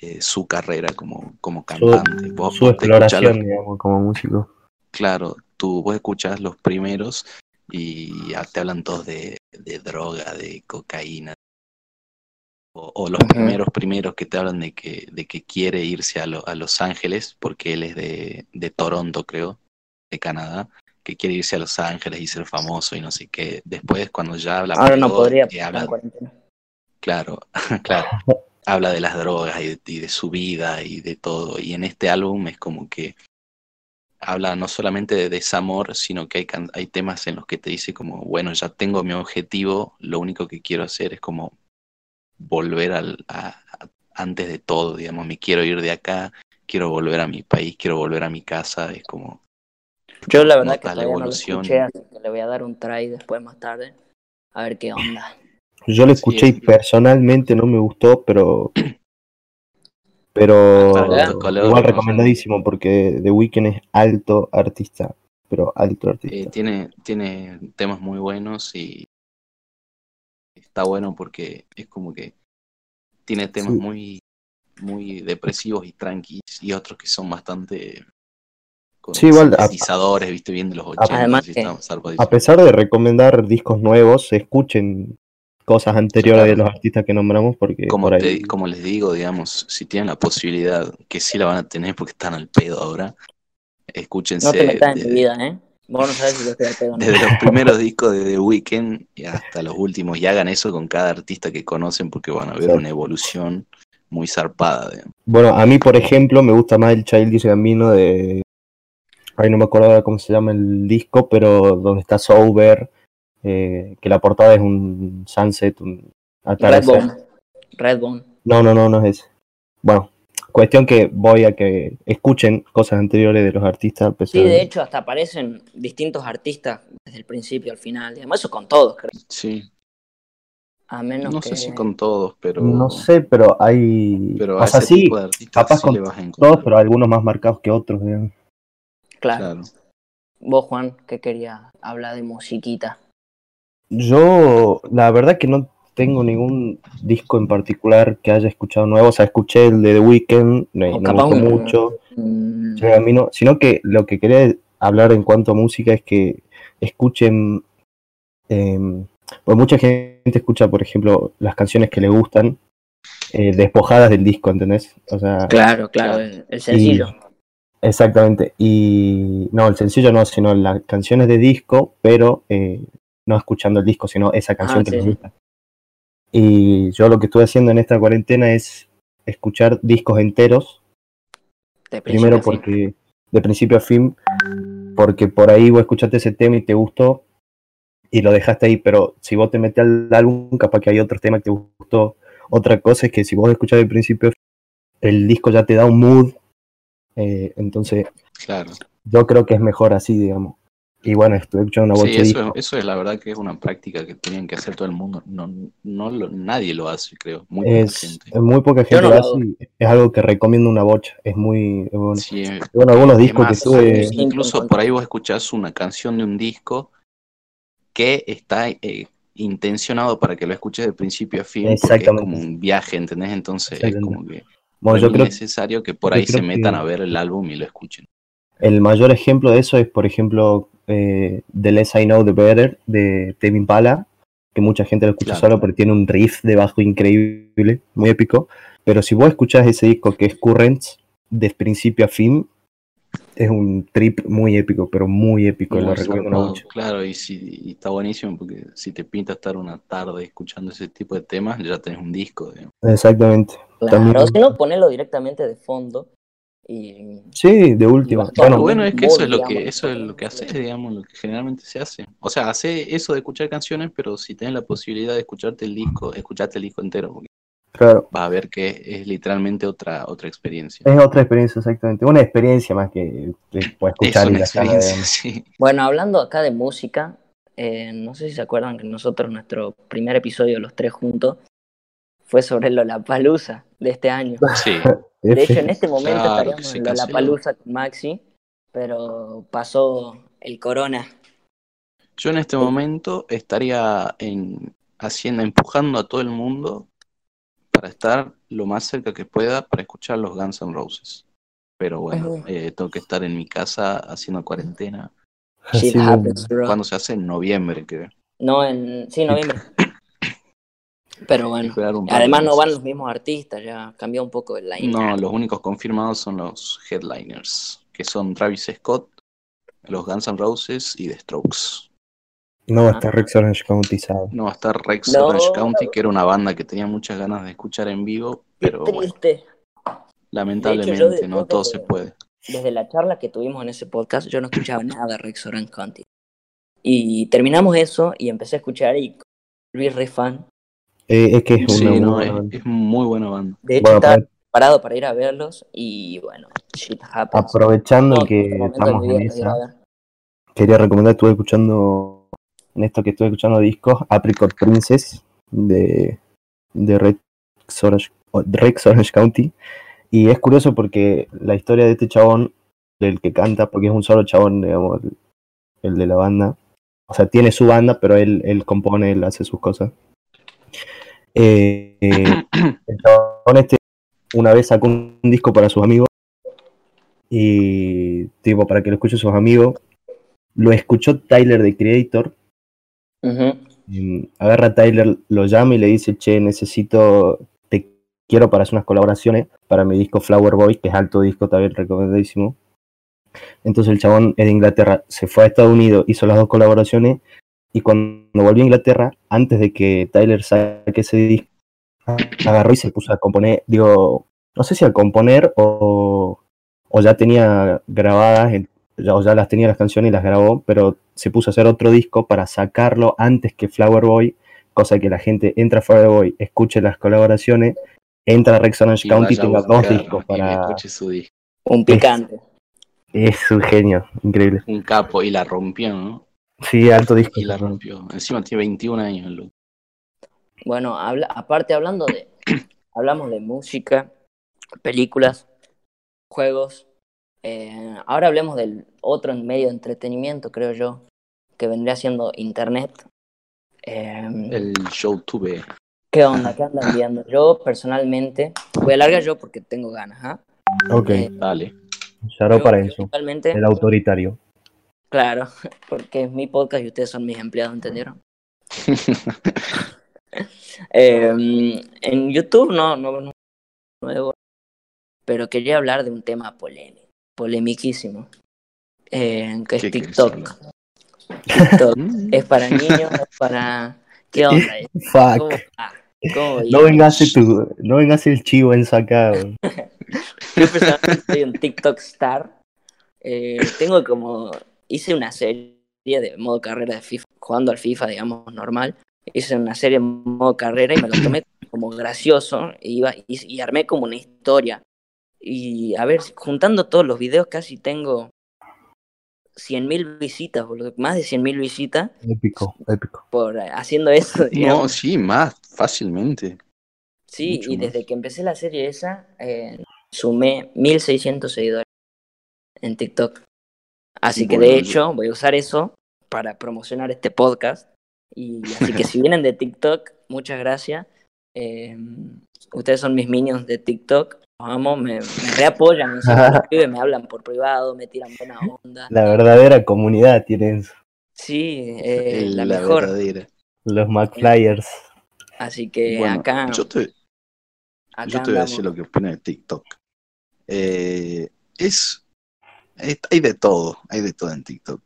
de su carrera como, como cantante. Vos- Su vos los- exploración, digamos, como músico. Claro, tú vos escuchás los primeros y ya te hablan todos de, de droga, de cocaína. O, o los primeros primeros que te hablan de que, de que quiere irse a, lo- a Los Ángeles, porque él es de, de Toronto, creo, de Canadá, que quiere irse a Los Ángeles y ser famoso y no sé qué. Después, cuando ya habla Ahora no podría estar habla- en. Claro, (laughs) claro. Habla de las drogas y de, y de su vida y de todo. Y en este álbum es como que habla no solamente de desamor, sino que hay, hay temas en los que te dice como, bueno, ya tengo mi objetivo, lo único que quiero hacer es como volver al, a- a- antes de todo, digamos, me quiero ir de acá, quiero volver a mi país, quiero volver a mi casa, es como, Yo la verdad que todavía no lo evolución. escuché, así que le voy a dar un try después más tarde. A ver qué onda. Yo lo Sí, escuché y sí. personalmente no me gustó, pero. Pero igual recomendadísimo porque The Weeknd es alto artista, pero alto eh, artista. tiene, tiene temas muy buenos y está bueno porque es como que tiene temas Sí. muy, muy depresivos y tranquis y otros que son bastante con Sí, igual, a- sintetizadores, viste, bien de los 80. Además que-. A pesar de recomendar discos nuevos, escuchen cosas anteriores Claro. de los artistas que nombramos porque como, por ahí. te- como les digo, digamos, si tienen la posibilidad, que sí la van a tener porque están al pedo ahora, escúchense No te metas en mi vida, ¿eh? Vos no sabes si yo estoy al pedo no. desde los primeros discos de The Weeknd y hasta los últimos, y hagan eso con cada artista que conocen porque van a ver Exacto. una evolución muy zarpada. digamos. Bueno, a mí, por ejemplo, me gusta más el Childish Gambino de. Ay, no me acuerdo ahora cómo se llama el disco, pero donde está Sober, eh, que la portada es un sunset, un atardecer. Redbone. Redbone. No, no, no, no es ese. Bueno, cuestión que voy a que escuchen cosas anteriores de los artistas. pesar Sí, de- hecho, hasta aparecen distintos artistas desde el principio al final. Digamos, eso con todos, creo. Sí, A menos no que... sé si con todos, pero, No sé, pero hay. pero o sea, sí, capaz sí con todos, pero algunos más marcados que otros. digamos. Claro. Claro. Vos, Juan, que quería hablar de musiquita. Yo, la verdad que no tengo ningún disco en particular que haya escuchado nuevo. O sea, escuché el de The Weeknd, me, O me capaz gustó un- mucho. Mm, Che, a mí no- sino que lo que quería hablar en cuanto a música es que escuchen. pues mucha gente escucha, por ejemplo, las canciones que le gustan eh, despojadas del disco, ¿entendés? O sea, claro, claro, el sencillo. Exactamente. Y no, el sencillo no, sino las canciones de disco, pero eh, no escuchando el disco, sino esa canción Ah, que sí, les gusta. Y yo lo que estuve haciendo en esta cuarentena es escuchar discos enteros. De Primero fin. porque, de principio a fin, porque por ahí vos escuchaste ese tema y te gustó y lo dejaste ahí, pero si vos te metes al álbum, capaz que hay otros temas que te gustó. Otra cosa es que si vos escuchás de principio el disco ya te da un mood. Eh, entonces, Claro. yo creo que es mejor así, digamos. Y bueno, estuve escuchando una Sí, bocha de eso, es- eso es la verdad que es una práctica que tenían que hacer todo el mundo. No, no lo- nadie lo hace, creo. Muy poca Es, gente. muy poca gente no lo hace y es algo que recomiendo una bocha. Es muy es bueno. Sí, algunos discos que. Sí. incluso por ahí vos escuchás una canción de un disco que está eh, intencionado para que lo escuches de principio a fin, porque es Exactamente. como un viaje, ¿entendés? Entonces es Exactamente. como que Bueno, es yo creo necesario que por ahí se metan que- a ver el álbum y lo escuchen. el mayor ejemplo de eso es, por ejemplo, eh, The Less I Know The Better de Tame Impala, que mucha gente lo escucha Claro. solo porque tiene un riff de bajo increíble, muy épico. Pero si vos escuchás ese disco que es Currents, de principio a fin, es un trip muy épico, pero muy épico. Muy lo recomiendo zarpado, mucho. claro, y, si, y está buenísimo porque si te pinta estar una tarde escuchando ese tipo de temas, ya tenés un disco. digamos. Exactamente. Claro, También- si no, ponelo directamente de fondo. Y Sí, de última. Bueno, Lo Bueno, bueno es que eso es lo que eso es lo que haces, digamos, lo que generalmente se hace. O sea, hace eso de escuchar canciones, pero si tenés la posibilidad de escucharte el disco, escucharte el disco entero, porque claro. vas a ver que es literalmente otra otra experiencia. Es otra experiencia, exactamente. Una experiencia más que que puedes Es escuchar y una experiencia, (laughs) sí. bueno, hablando acá de música, eh, no sé si se acuerdan que nosotros, nuestro primer episodio, los tres juntos, fue sobre Lollapalooza de este año. Sí, (laughs) De hecho, en este momento Claro, estaríamos en. Lollapalooza con Maxi, pero pasó el corona. Yo en este momento estaría en, haciendo, empujando a todo el mundo para estar lo más cerca que pueda para escuchar los Guns N' Roses. Pero bueno, eh, tengo que estar en mi casa haciendo cuarentena. Shit happens, bro. ¿Cuándo se hace? En noviembre, creo. No, en. Sí, noviembre. (coughs) Pero bueno. Además no van los mismos artistas, ya cambió un poco el line. No, los únicos confirmados son los headliners, que son Travis Scott, los Guns N' Roses y The Strokes. No, está Rex Orange County, ¿sabes? No va a estar Rex No. Orange County, que era una banda que tenía muchas ganas de escuchar en vivo, Qué pero bueno, triste. lamentablemente hecho, no todo se puede. Desde la charla que tuvimos en ese podcast, yo no escuchaba nada de Rex Orange County. Y terminamos eso y empecé a escuchar y volví re fan. Eh, es que es Sí, una muy no, buena es, banda. es muy buena banda. De hecho, Bueno, estaba apro- preparado para ir a verlos y bueno, shit happens. aprovechando No, que este estamos en a esa, quería recomendar, estuve escuchando, en esto que estuve escuchando discos, Apricot Princess de, de Rex, Orange, Rex Orange County. Y es curioso porque la historia de este chabón, del que canta, porque es un solo chabón, digamos, el, el de la banda. O sea, tiene su banda, pero él, él compone, él hace sus cosas. Eh, eh, el chabón este una vez sacó un disco para sus amigos y tipo para que lo escuchen sus amigos lo escuchó Tyler de Creator Y agarra a Tyler lo llama y le dice che necesito te quiero para hacer unas colaboraciones para mi disco Flower Boy que es alto disco también recomendadísimo. Entonces el chabón es de Inglaterra se fue a Estados Unidos hizo las dos colaboraciones y cuando volvió a Inglaterra antes de que Tyler saque ese disco agarró y se puso a componer, digo, no sé si a componer o, o ya tenía grabadas, en- ya, o ya las tenía las canciones y las grabó, pero se puso a hacer otro disco para sacarlo antes que Flower Boy, cosa que la gente entra a Flower Boy, escuche las colaboraciones, entra a Rex Orange Y County y tenga dos discos para... escuche su disco. Un picante. Es un genio, increíble. Un capo y la rompió, ¿no? Sí, alto disco. Y la rompió. Encima tiene 21 años. Bueno, habla, aparte hablando de, (coughs) hablamos de música, películas, juegos. Eh, ahora hablemos del otro medio de entretenimiento, creo yo, que vendría siendo internet. Eh, El show tuve. ¿Qué onda? ¿Qué andan viendo? Yo personalmente, voy a largar yo porque tengo ganas, ¿ah? Ok, Eh, Dale. Yaró yo para eso. El autoritario. claro, (laughs) porque es mi podcast y ustedes son mis empleados, ¿entendieron? (laughs) Eh, en YouTube no, no, no nuevo, pero quería hablar de un tema polémico, polemiquísimo, eh, que es ¿Qué querés TikTok. TikTok (laughs) Mm. es para niños, es para ¿qué (laughs) onda? ¿Cómo Fuck. ¿Cómo No vengas tu, no vengas el chivo en sacado. (laughs) Yo personalmente soy un TikTok star. Eh, tengo como. Hice una serie de modo carrera de FIFA, jugando al FIFA, digamos, normal. Hice una serie en modo carrera y me lo tomé como gracioso. e iba, y, y armé como una historia. Y a ver, juntando todos los videos, casi tengo 100.000 visitas, boludo. Más de 100.000 visitas Épico, épico. por eh, haciendo eso. digamos. No, sí, más fácilmente. Sí, Mucho y más. desde que empecé la serie esa, eh, sumé 1600 seguidores en TikTok. Así que Bueno, de hecho voy a usar eso para promocionar este podcast. Y así que si (laughs) vienen de TikTok, muchas gracias. Eh, ustedes son mis minions de TikTok. Los amo, me, me reapoyan, me, siempre (laughs) me escriben, me hablan por privado, me tiran buena onda. La verdadera comunidad tienen Sí, eh, El- la mejor. verdadera. los McFlyers. Así que Bueno, acá, yo te, acá yo te voy a decir lo que opino de TikTok. Eh, es, es- Hay de todo, hay de todo en TikTok.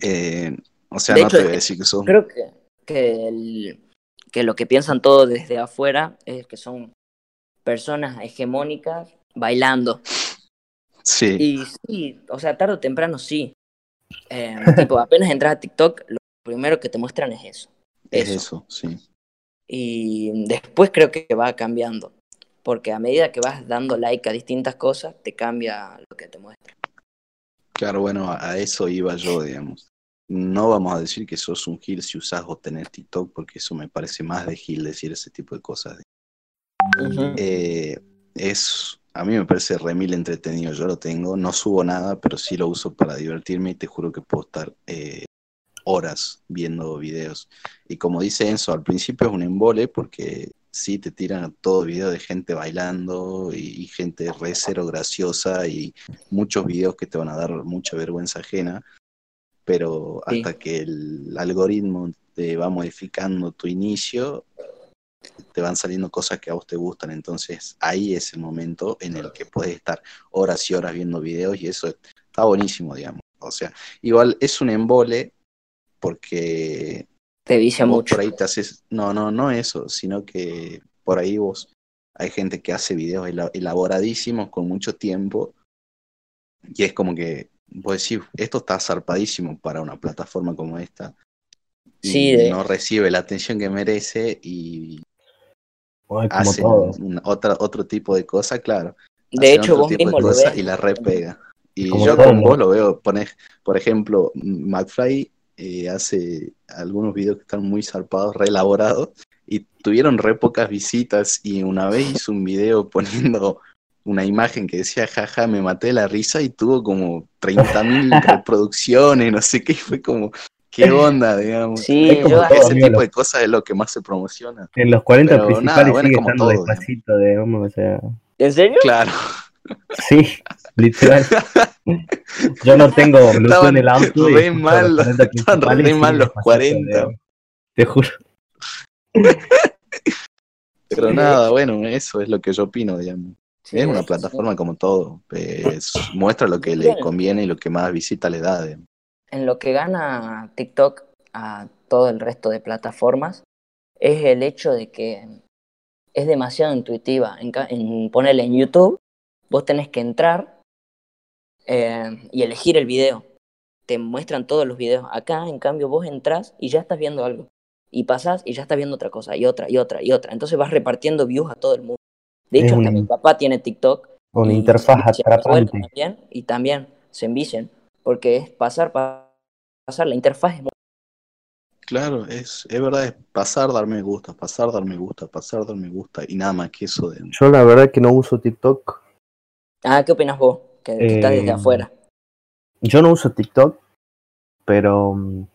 Eh, o sea, De no hecho, te voy a decir que son. Creo que, que, el- que lo que piensan todos desde afuera es que son personas hegemónicas bailando. Sí, Y sí, o sea, tarde o temprano sí. Eh, (laughs) tipo, apenas entras a TikTok, lo primero que te muestran es eso. es eso. eso, sí. Y después creo que va cambiando. Porque a medida que vas dando like a distintas cosas, te cambia lo que te muestra. Claro, bueno, a, a eso iba yo, digamos. No vamos a decir que sos un gil si usás o tenés TikTok, porque eso me parece más de gil decir ese tipo de cosas. Eh, es, a mí me parece remil entretenido, yo lo tengo, no subo nada, pero sí lo uso para divertirme y te juro que puedo estar eh, horas viendo videos. Y como dice Enzo, al principio es un embole porque sí te tiran todo video de gente bailando y, y gente re cero graciosa y muchos videos que te van a dar mucha vergüenza ajena, pero Sí. hasta que el algoritmo te va modificando tu inicio, te van saliendo cosas que a vos te gustan, entonces ahí es el momento en el que puedes estar horas y horas viendo videos y eso está buenísimo, digamos. O sea, igual es un embole porque Te vicia mucho. por ahí te haces, no, no, no eso, sino que por ahí vos, hay gente que hace videos ela- elaboradísimos con mucho tiempo y es como que vos decís, esto está zarpadísimo para una plataforma como esta y Sí, de- no recibe la atención que merece y Ay, un- otra, otro tipo de cosa, claro. De hacen hecho, otro vos tipo de mismo lo ves. y la repega. Y Como yo todo, con ¿no? vos lo veo, pones, por ejemplo, McFly eh, hace algunos videos que están muy zarpados, re elaborados, y tuvieron re pocas visitas, y una vez hizo un video (laughs) poniendo una imagen que decía, jaja, me maté de la risa, y tuvo como 30.000 (laughs) reproducciones, no sé qué, y fue como, ¿qué (laughs) onda, digamos? Sí, Es como yo Ese amigo, tipo de cosas es lo que más se promociona. En los 40 Pero principales nada, bueno, sigue como estando todo, despacito, digamos, o sea. ¿En serio? Claro. Sí, literal. (laughs) Yo no tengo Bluetooth Estaban en el auto. re mal, los 40 estaban re mal los despacito, 40. digamos. Te juro. Pero nada, bueno, eso es lo que yo opino, digamos. Es una plataforma como todo. es- muestra lo que le conviene y lo que más visita le da. En lo que gana TikTok a todo el resto de plataformas es el hecho de que es demasiado intuitiva. En, en ponerle en YouTube, vos tenés que entrar eh, y elegir el video. Te muestran todos los videos. Acá, en cambio, vos entras y ya estás viendo algo. Y pasás y ya estás viendo otra cosa, y otra, y otra, y otra. Entonces vas repartiendo views a todo el mundo. De hecho, hasta un- mi papá tiene TikTok Una y interfaz atrapante. También, y también se envician, porque es pasar, pa- pasar, la interfaz es muy... Claro, es, es verdad, es pasar, dar me gusta, pasar, dar me gusta, pasar, dar me gusta y nada más que eso. De... Yo la verdad que no uso TikTok. Ah, ¿qué opinas vos? Que, que estás desde Eh, afuera. Yo no uso TikTok, pero mm,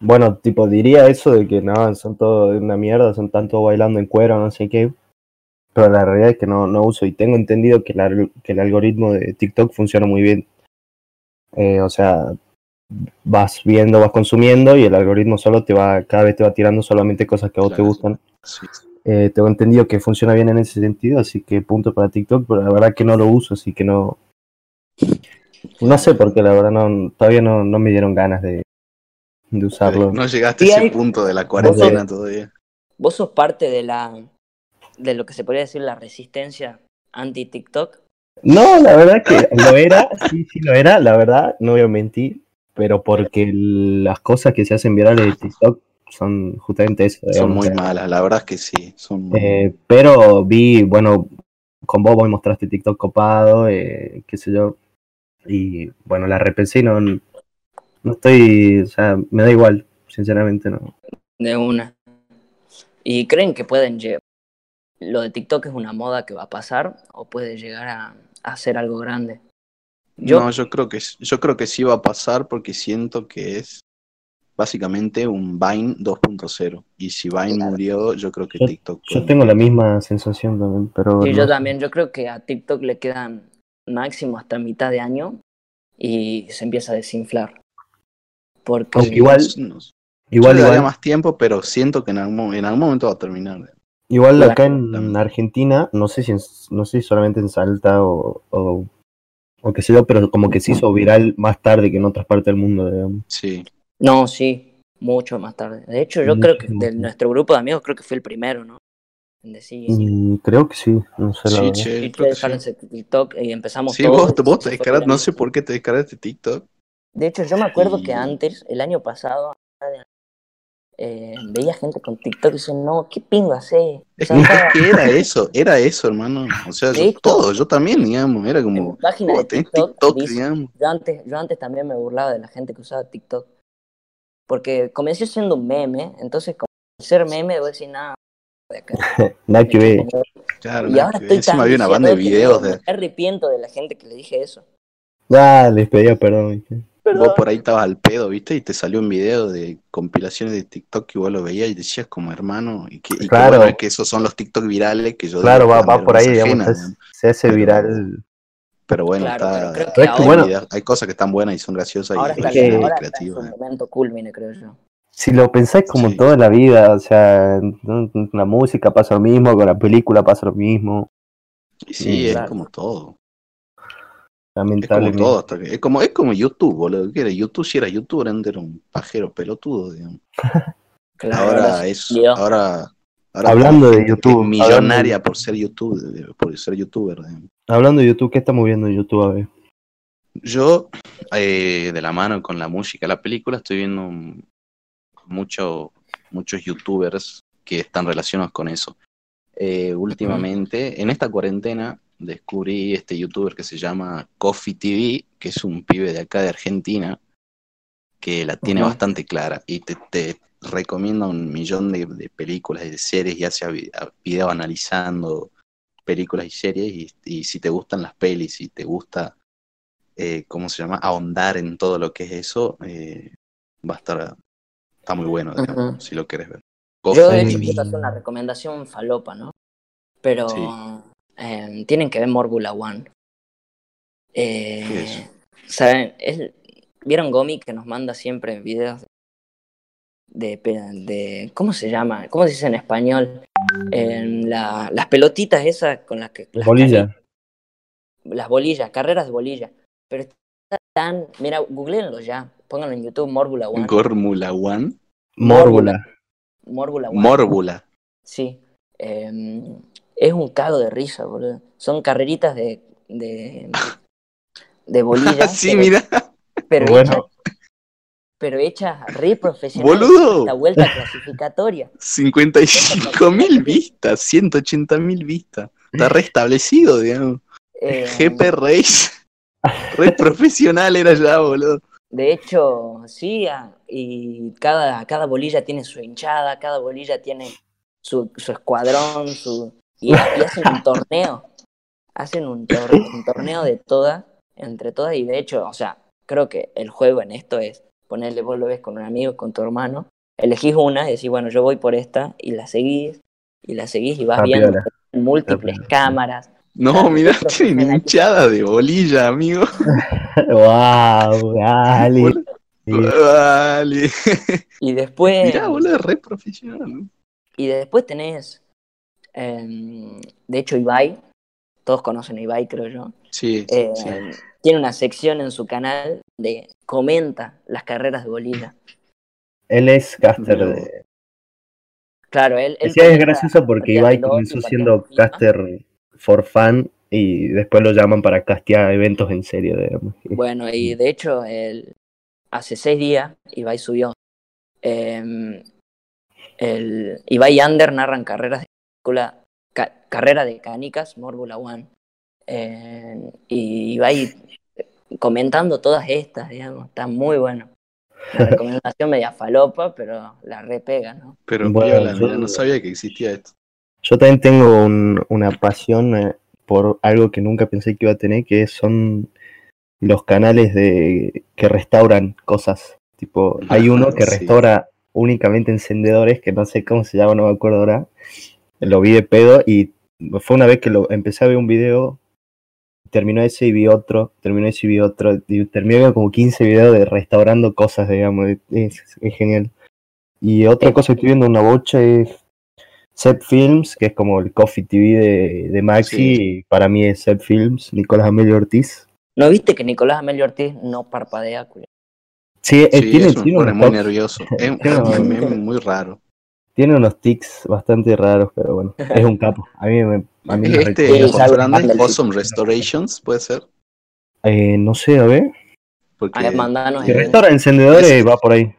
bueno, tipo diría eso de que no, son todo una mierda, son tanto bailando en cuero, no sé qué. Pero la realidad es que no, no uso y tengo entendido que, la- que el algoritmo de TikTok funciona muy bien. Eh, o sea, vas viendo, vas consumiendo y el algoritmo solo te va, cada vez te va tirando solamente cosas que a vos te gustan. Sí. Eh, tengo entendido que funciona bien en ese sentido, así que punto para TikTok, pero la verdad que no lo uso, así que no. No sé por qué, la verdad, no, todavía no, no me dieron ganas de, de usarlo. No llegaste a ese hay- punto de la cuarentena todavía. ¿Vos sos parte de la de lo que se podría decir la resistencia anti-TikTok? No, la verdad que lo era, sí, sí lo era, la verdad, no voy a mentir, pero porque las cosas que se hacen virales de TikTok son justamente eso. Son muy malas, la verdad es que sí. Son muy- eh, pero vi, bueno, con vos, vos me mostraste TikTok copado, eh, qué sé yo, y bueno, la repensé y no, no estoy, o sea, me da igual, sinceramente no. De una. ¿Y creen que pueden llegar? ¿Lo de TikTok es una moda que va a pasar o puede llegar a, a ser algo grande? Yo, No, yo creo que yo creo que sí va a pasar porque siento que es básicamente un Vine 2.0 y si Vine Claro. murió, yo creo que Yo- TikTok Yo puede tengo la misma sensación también, pero... sí, no yo también, yo creo que a TikTok le quedan máximo hasta mitad de año y se empieza a desinflar. Porque Aunque igual- No- Igual, yo le daría igual, más tiempo, pero siento que en algún, en algún momento va a terminar. Igual acá en Argentina, no sé si en- no sé si solamente en Salta o, o, o qué sé yo, pero como que se hizo viral más tarde que en otras partes del mundo, digamos. Sí. No, sí, mucho más tarde. De hecho, yo Mucho creo que de nuestro grupo de amigos creo que fue el primero, ¿no? En decir, Mm, creo que sí, no sé la Sí, verdad. che, che, creo que descárguense TikTok y empezamos Sí, todos. vos, vos te descargas, no sé por qué te descargaste TikTok. De hecho, yo me acuerdo que antes, el año pasado, eh, veía gente con TikTok y decían, no, ¿qué pingo hace? Es que, es que era eso, era eso, hermano. O sea, yo, todo, yo también, digamos, era En mi como, página oh, de TikTok, TikTok, dice- digamos. yo antes, yo antes también me burlaba de la gente que usaba TikTok. Porque comencé siendo un meme, entonces como ser meme, voy a decir nada. de acá. Nada que ver. Claro, Y ahora estoy Encima tan había una banda de videos me de. arrepiento de la gente que le dije eso. Ah, les pedía perdón. Vos por ahí estabas al pedo, ¿viste? Y te salió un video de compilaciones de TikTok que vos lo veías y decías como hermano. Y que, y que Claro. bueno, que esos son los TikTok virales que yo Claro, va, va por ahí, digamos, ajena, se, hace Pero- viral. Pero bueno, Claro, está. pero creo que Pero es que hay, bueno- videos- hay cosas que están buenas y son graciosas Ahora y, está, es que- y ahora está en creativas. su ¿eh? momento culmine, creo yo. Si lo pensáis como Sí. toda la vida, o sea, la música pasa lo mismo, con la película pasa lo mismo, Y sí, es Claro. como todo. Es como lamentablemente. todo. Hasta que, es, como, es como YouTube, boludo. ¿Qué era? YouTube si era youtuber, antes era un pajero pelotudo, digamos. (laughs) Claro, ahora es. Dios. Ahora, ahora Hablando de que YouTube, millonaria de- por ser YouTube, por ser youtuber. digamos. Hablando de YouTube, ¿qué estamos viendo en YouTube? A ver. Yo, eh, de la mano con la música, la película, estoy viendo mucho, muchos youtubers que están relacionados con eso. Eh, últimamente, en esta cuarentena, descubrí este youtuber que se llama Coffee TV, que es un pibe de acá de Argentina, que la tiene bastante clara y te, te recomienda un millón de, de películas y de series y hace video analizando películas y series y, y si te gustan las pelis, si te gusta, eh, ¿cómo se llama? Ahondar en todo lo que es eso, eh, va a estar, está muy bueno, digamos, si lo quieres ver. Yo Coffee de hecho una recomendación falopa, ¿no? Pero Sí. Eh, tienen que ver Morbula One. Eh, ¿Qué es? ¿Saben? Es- ¿Vieron Gomi que nos manda siempre videos de, de ¿cómo se llama? ¿Cómo se dice en español? La- las pelotitas esas con las que... las Bolilla. carri- Las bolillas, carreras de bolilla. Pero está tan... Mira, googleenlo ya. Pónganlo en YouTube, Morbula One. Gormula One, Mórbula. Morbula One. Mórbula. Sí. Eh, es un cago de risa, boludo. Son carreritas de, de, de bolilla. (laughs) sí, pero, mira, pero Bueno. hechas, pero hechas re profesionales. Boludo. La vuelta clasificatoria. 55 mil vistas, 180 mil vistas. Está restablecido, digamos. Eh, GP Race. Re profesional era ya, boludo. de hecho, sí, ah, y cada, cada bolilla tiene su hinchada, cada bolilla tiene su, su escuadrón, su, y, y hacen un torneo. Hacen un, tor- un torneo de todas, entre todas, y de hecho, o sea, creo que el juego en esto es ponerle, vos lo ves con un amigo, con tu hermano, elegís una y decís, bueno, yo voy por esta, y la seguís, y la seguís y vas Está viendo piola. múltiples piola. cámaras. No, Ah, mirá, qué hinchada de bolilla, amigo. (laughs) wow, dale. Vale. Y después, Mirá, boludo, re profesional. y después tenés, em, de hecho, Ibai, todos conocen a Ibai, creo yo, Sí, eh, sí. tiene una sección en su canal de comenta las carreras de bolilla. Él es caster de. Claro, él. es gracioso porque Ibai comenzó siendo caster for fun y después lo llaman para castear eventos en serio, digamos. Bueno, y de hecho, el, hace seis días Ibai subió. eh, el, Ibai y Ander narran carreras de película, ca- carrera de canicas, Mórbula One. eh, y Ibai comentando todas estas, digamos, está muy bueno. Una (laughs) recomendación media falopa, pero la repega, ¿no? Pero Bueno, piola, yo- no sabía que existía esto. Yo también tengo un- una pasión eh, por algo que nunca pensé que iba a tener, que son los canales de que restauran cosas. Tipo, hay uno que Sí. restaura únicamente encendedores, que no sé cómo se llama, no me acuerdo ahora. Lo vi de pedo y fue una vez que lo empecé a ver un video, terminó ese y vi otro, terminó ese y vi otro, y terminé viendo como 15 videos de restaurando cosas, digamos, es, es genial. Y otra cosa que estoy viendo una bocha es Set Films, que es como el Coffee TV de, de Maxi, Sí. y para mí es Set Films, Nicolás Amelio Ortiz. ¿No viste que Nicolás Amelio Ortiz no parpadea? Sí, eh, Sí, tiene, eso me (laughs) tiene pone unos muy nervioso. Es muy raro. Tiene unos tics bastante raros, pero bueno, (laughs) es un capo. A mí me... A mí me Este Awesome Restorations, puede ser. Eh, no sé, a ver. Porque, A ver, mandanos Si restaura encendedores, Es- va por ahí.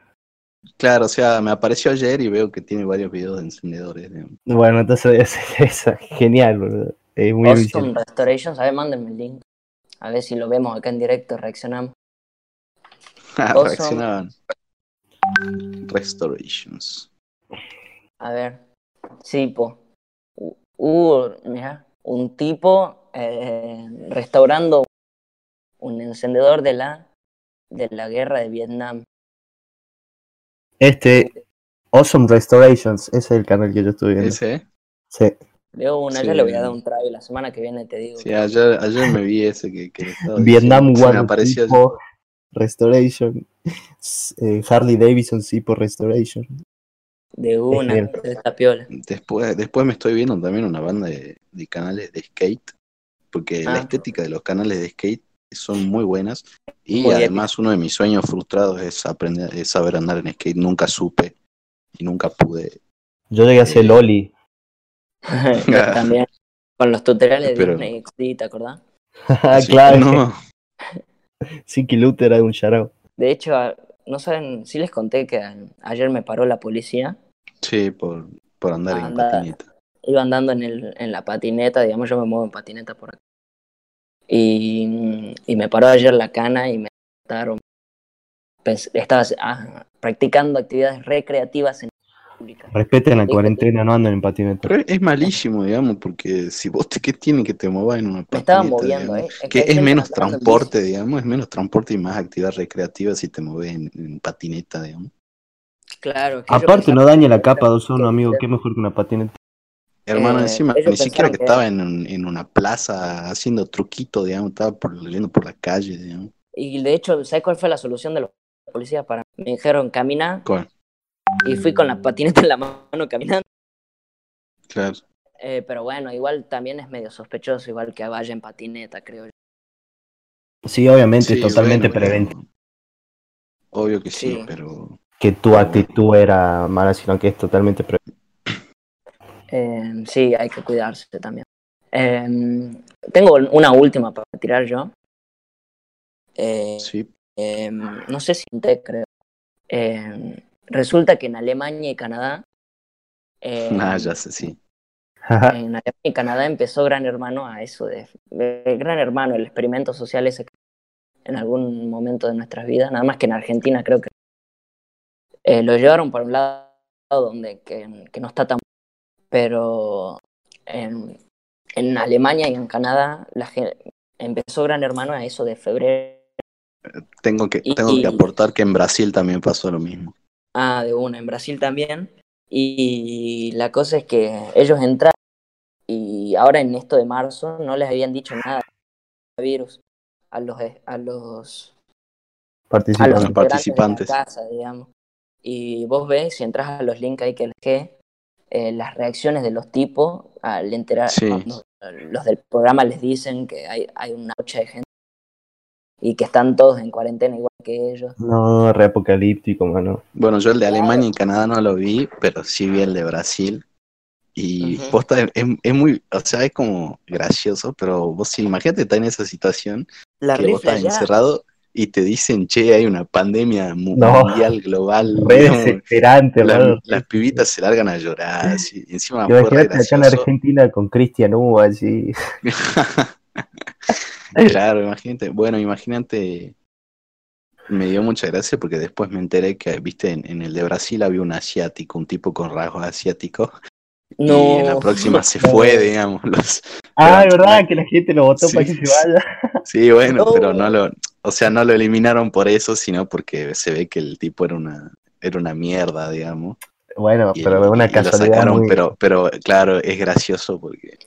claro, o sea, me apareció ayer y veo que tiene varios videos de encendedores. digamos. Bueno, entonces (laughs) es, es genial, boludo. Es muy Awesome. Restorations, a ver, mándenme el link. A ver si lo vemos acá en directo, reaccionamos. Ah, (laughs) Awesome. reaccionaban. Restorations. A ver. Sí, po. Hu- Hubo, mira, un tipo eh, restaurando un encendedor de la, de la guerra de Vietnam. Este, Awesome Restorations, ese es el canal que yo estoy viendo. Ese, ¿eh? Sí. Veo una, Sí. ya le voy a dar un try. La semana que viene te digo. Sí, ayer, ayer me vi ese que, que Vietnam War apareció Restoration. eh, Harley Davidson tipo Restoration. De una, de esta piola. Después, después me estoy viendo también una banda de, de canales de skate, porque la Ah. estética de los canales de skate son muy buenas y Muy además uno de mis sueños frustrados es aprender, es saber andar en skate. Nunca supe y nunca pude. Yo llegué a hacer Eh, Loli. (laughs) También. Con los tutoriales de Pero- Disney XD, ¿te acordás? (laughs) Ah, Sí, claro. no, (laughs) Luther era un charao. De hecho, no saben, sí les conté que ayer me paró la policía. sí, por, por andar en Anda. patineta. Iba andando en, el, en la patineta, digamos, yo me muevo en patineta por acá. Y, y me paró ayer la cana y me mataron. Estaba ah, practicando actividades recreativas en pública. Respeten la Sí. cuarentena, no anden en patineta. Pero es, es malísimo, digamos, porque si vos te, ¿qué tiene que te muevas en una Me estaba patineta? moviendo, digamos? ¿eh? Es que es gente menos transporte, digamos, es menos transporte y más actividad recreativa si te mueves en, en patineta, digamos. Claro. Aparte, no dañe la capa de ozono, amigo. Qué mejor que una patineta. Hermano, Eh, encima, ni siquiera que que estaba en, un- en una plaza haciendo truquito, digamos, estaba por, yendo por la calle, digamos. Y de hecho, ¿sabes cuál fue la solución de los policías para Me dijeron, camina, ¿Cuál? Y fui con la patineta en la mano caminando. Claro. Eh, pero bueno, igual también es medio sospechoso, igual que vaya en patineta, creo yo. Sí, obviamente, Sí, es totalmente bueno, preventivo. Obvio que sí, Sí. pero Que tu actitud era mala, sino que es totalmente preventivo. Eh, sí, hay que cuidarse también. Eh, tengo una última para tirar yo. Eh, sí. eh, no sé si te creo. Resulta que en Alemania y Canadá. eh, (laughs) Ah, ya sé, sí. en Alemania y Canadá empezó Gran Hermano a eso de, de Gran Hermano, el experimento social ese que en algún momento de nuestras vidas, nada más que en Argentina creo que eh, lo llevaron por un lado donde que, que no está tan pero en, en Alemania y en Canadá la gen- empezó Gran Hermano a eso de febrero Tengo que, Y- tengo que aportar que en Brasil también pasó lo mismo. Ah, de una, en Brasil también. Y la cosa es que ellos entraron y ahora en esto de marzo no les habían dicho nada del virus a los a los a los Los participantes. de la casa, digamos. Y vos ves, si entras a los links ahí que les eh, las reacciones de los tipos al enterar, Sí. cuando los del programa les dicen que hay, hay una noche de gente y que están todos en cuarentena igual que ellos. No, re apocalíptico, mano. Bueno, yo el de. Alemania y Canadá no lo vi, pero sí vi el de Brasil. Y Ujú. posta, es, muy, o sea, es como gracioso, pero vos sí, imagínate estar en esa situación La que vos estás ya. encerrado y te dicen, che, hay una pandemia No. mundial, global. Re desesperante, la- las pibitas se largan a llorar, así, y encima Imagínate acá en. Argentina con Cristian Hugo así. (laughs) Claro, imagínate. Bueno, imagínate. Me dio mucha gracia porque después me enteré que, viste, en, en el de Brasil había un asiático, un tipo con rasgos asiáticos. No. Y en la próxima (laughs) se fue, digamos. Los... Ah, Pero- es verdad que la gente lo votó Sí. para que se vaya. (laughs) Sí, bueno, No. pero no lo. O sea, no lo eliminaron por eso, sino porque se ve que el tipo era una, era una mierda, digamos. Bueno, Y, pero es una y lo casualidad sacaron, muy... pero, pero claro, es gracioso porque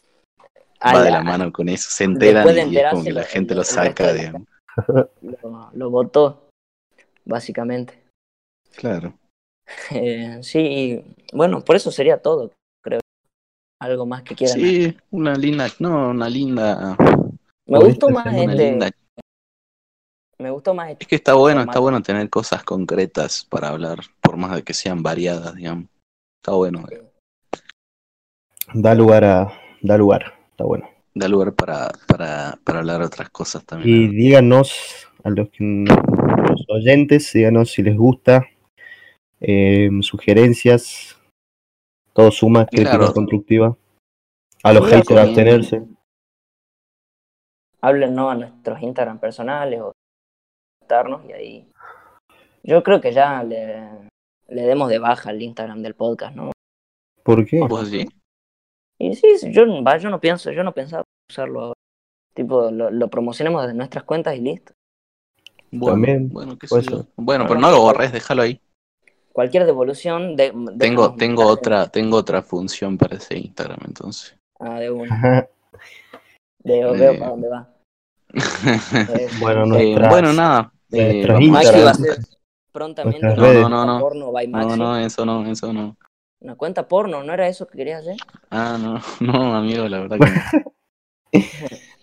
va de la- mano con eso. Se enteran de y es como que la gente lo saca, digamos. lo, lo votó, básicamente. Claro. (laughs) Eh, sí, y, bueno, por eso sería todo, creo. Algo más que quieran. Sí, una linda, no, una linda, me ¿Pudiste gustó más (laughs) este, linda. me gustó más Es este. que está bueno, está bueno tener cosas concretas para hablar, por más de que sean variadas, digamos. Está bueno, eh, Da lugar a... Da lugar, está bueno. da lugar para, para, para hablar de otras cosas Y también. díganos a los, que, oyentes, díganos si les gusta, eh, sugerencias, todo suma, crítica Claro. constructiva. A los Sí, haters también. abstenerse. Háblennos a nuestros Instagram personales o contarnos y ahí. Yo creo que ya le, le demos de baja el Instagram del podcast, ¿no? ¿Por qué? ¿Vos sí? Y sí, sí, yo, va, yo no pienso, yo no pensaba usarlo ahora. Tipo, lo, lo promocionemos desde nuestras cuentas y listo. Bueno, También, bueno, qué sé yo. ser. Bueno, pero no lo borres, déjalo ahí. Cualquier devolución de. Tengo, un tengo mensaje. otra, tengo otra función para ese Instagram, entonces. Ah, de una. (laughs) De, veo Eh, para dónde va. (laughs) Eh, Bueno, Eh, nuestras- bueno, nada. eh, Maki va a hacer prontamente una. No, no, no, no. porno by No, Maxi. no, eso no, eso no. Una cuenta porno, ¿no era eso que querías hacer? Ah, no, (laughs) no, amigo, la verdad que no.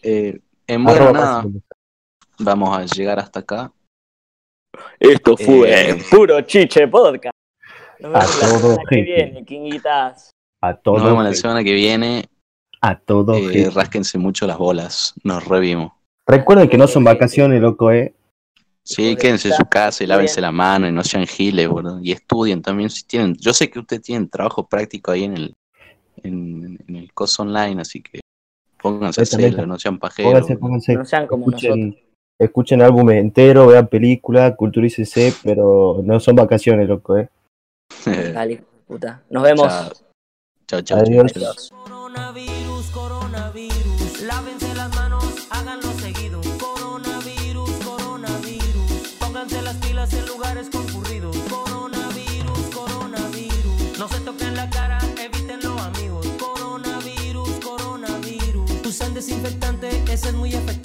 Eh, en bueno, Arroba nada, Maxi. Vamos a llegar hasta acá. Esto fue Eh, Puro Chiche Podcast. Nos A vemos la todo semana que viene, Kinguitas. A Nos vemos todos. la semana que viene. A todos. Eh, rásquense mucho las bolas. Nos revimos. Recuerden que no son vacaciones, loco, eh. Sí, quédense en su casa y lávense la mano y no sean giles, boludo. Y estudien también si tienen. Yo sé que ustedes tienen trabajo práctico ahí en el en, en el coso online, así que pónganse a hacerlo, no sean pajeros. Pónganse, pónganse. No sean como nosotros. Escuchen, álbumes enteros, vean películas, culturícense, pero no son vacaciones, loco, eh. Dale, hijo de puta. Nos vemos. Chao. Chao, chao, Adiós. chao. Adiós. Coronavirus, coronavirus, lávense las manos, háganlo seguido. Coronavirus, coronavirus, pónganse las pilas en lugares concurridos. Coronavirus, coronavirus, no se toquen la cara, evítenlo amigos. Coronavirus, coronavirus, usan desinfectante, ese es muy efectivo.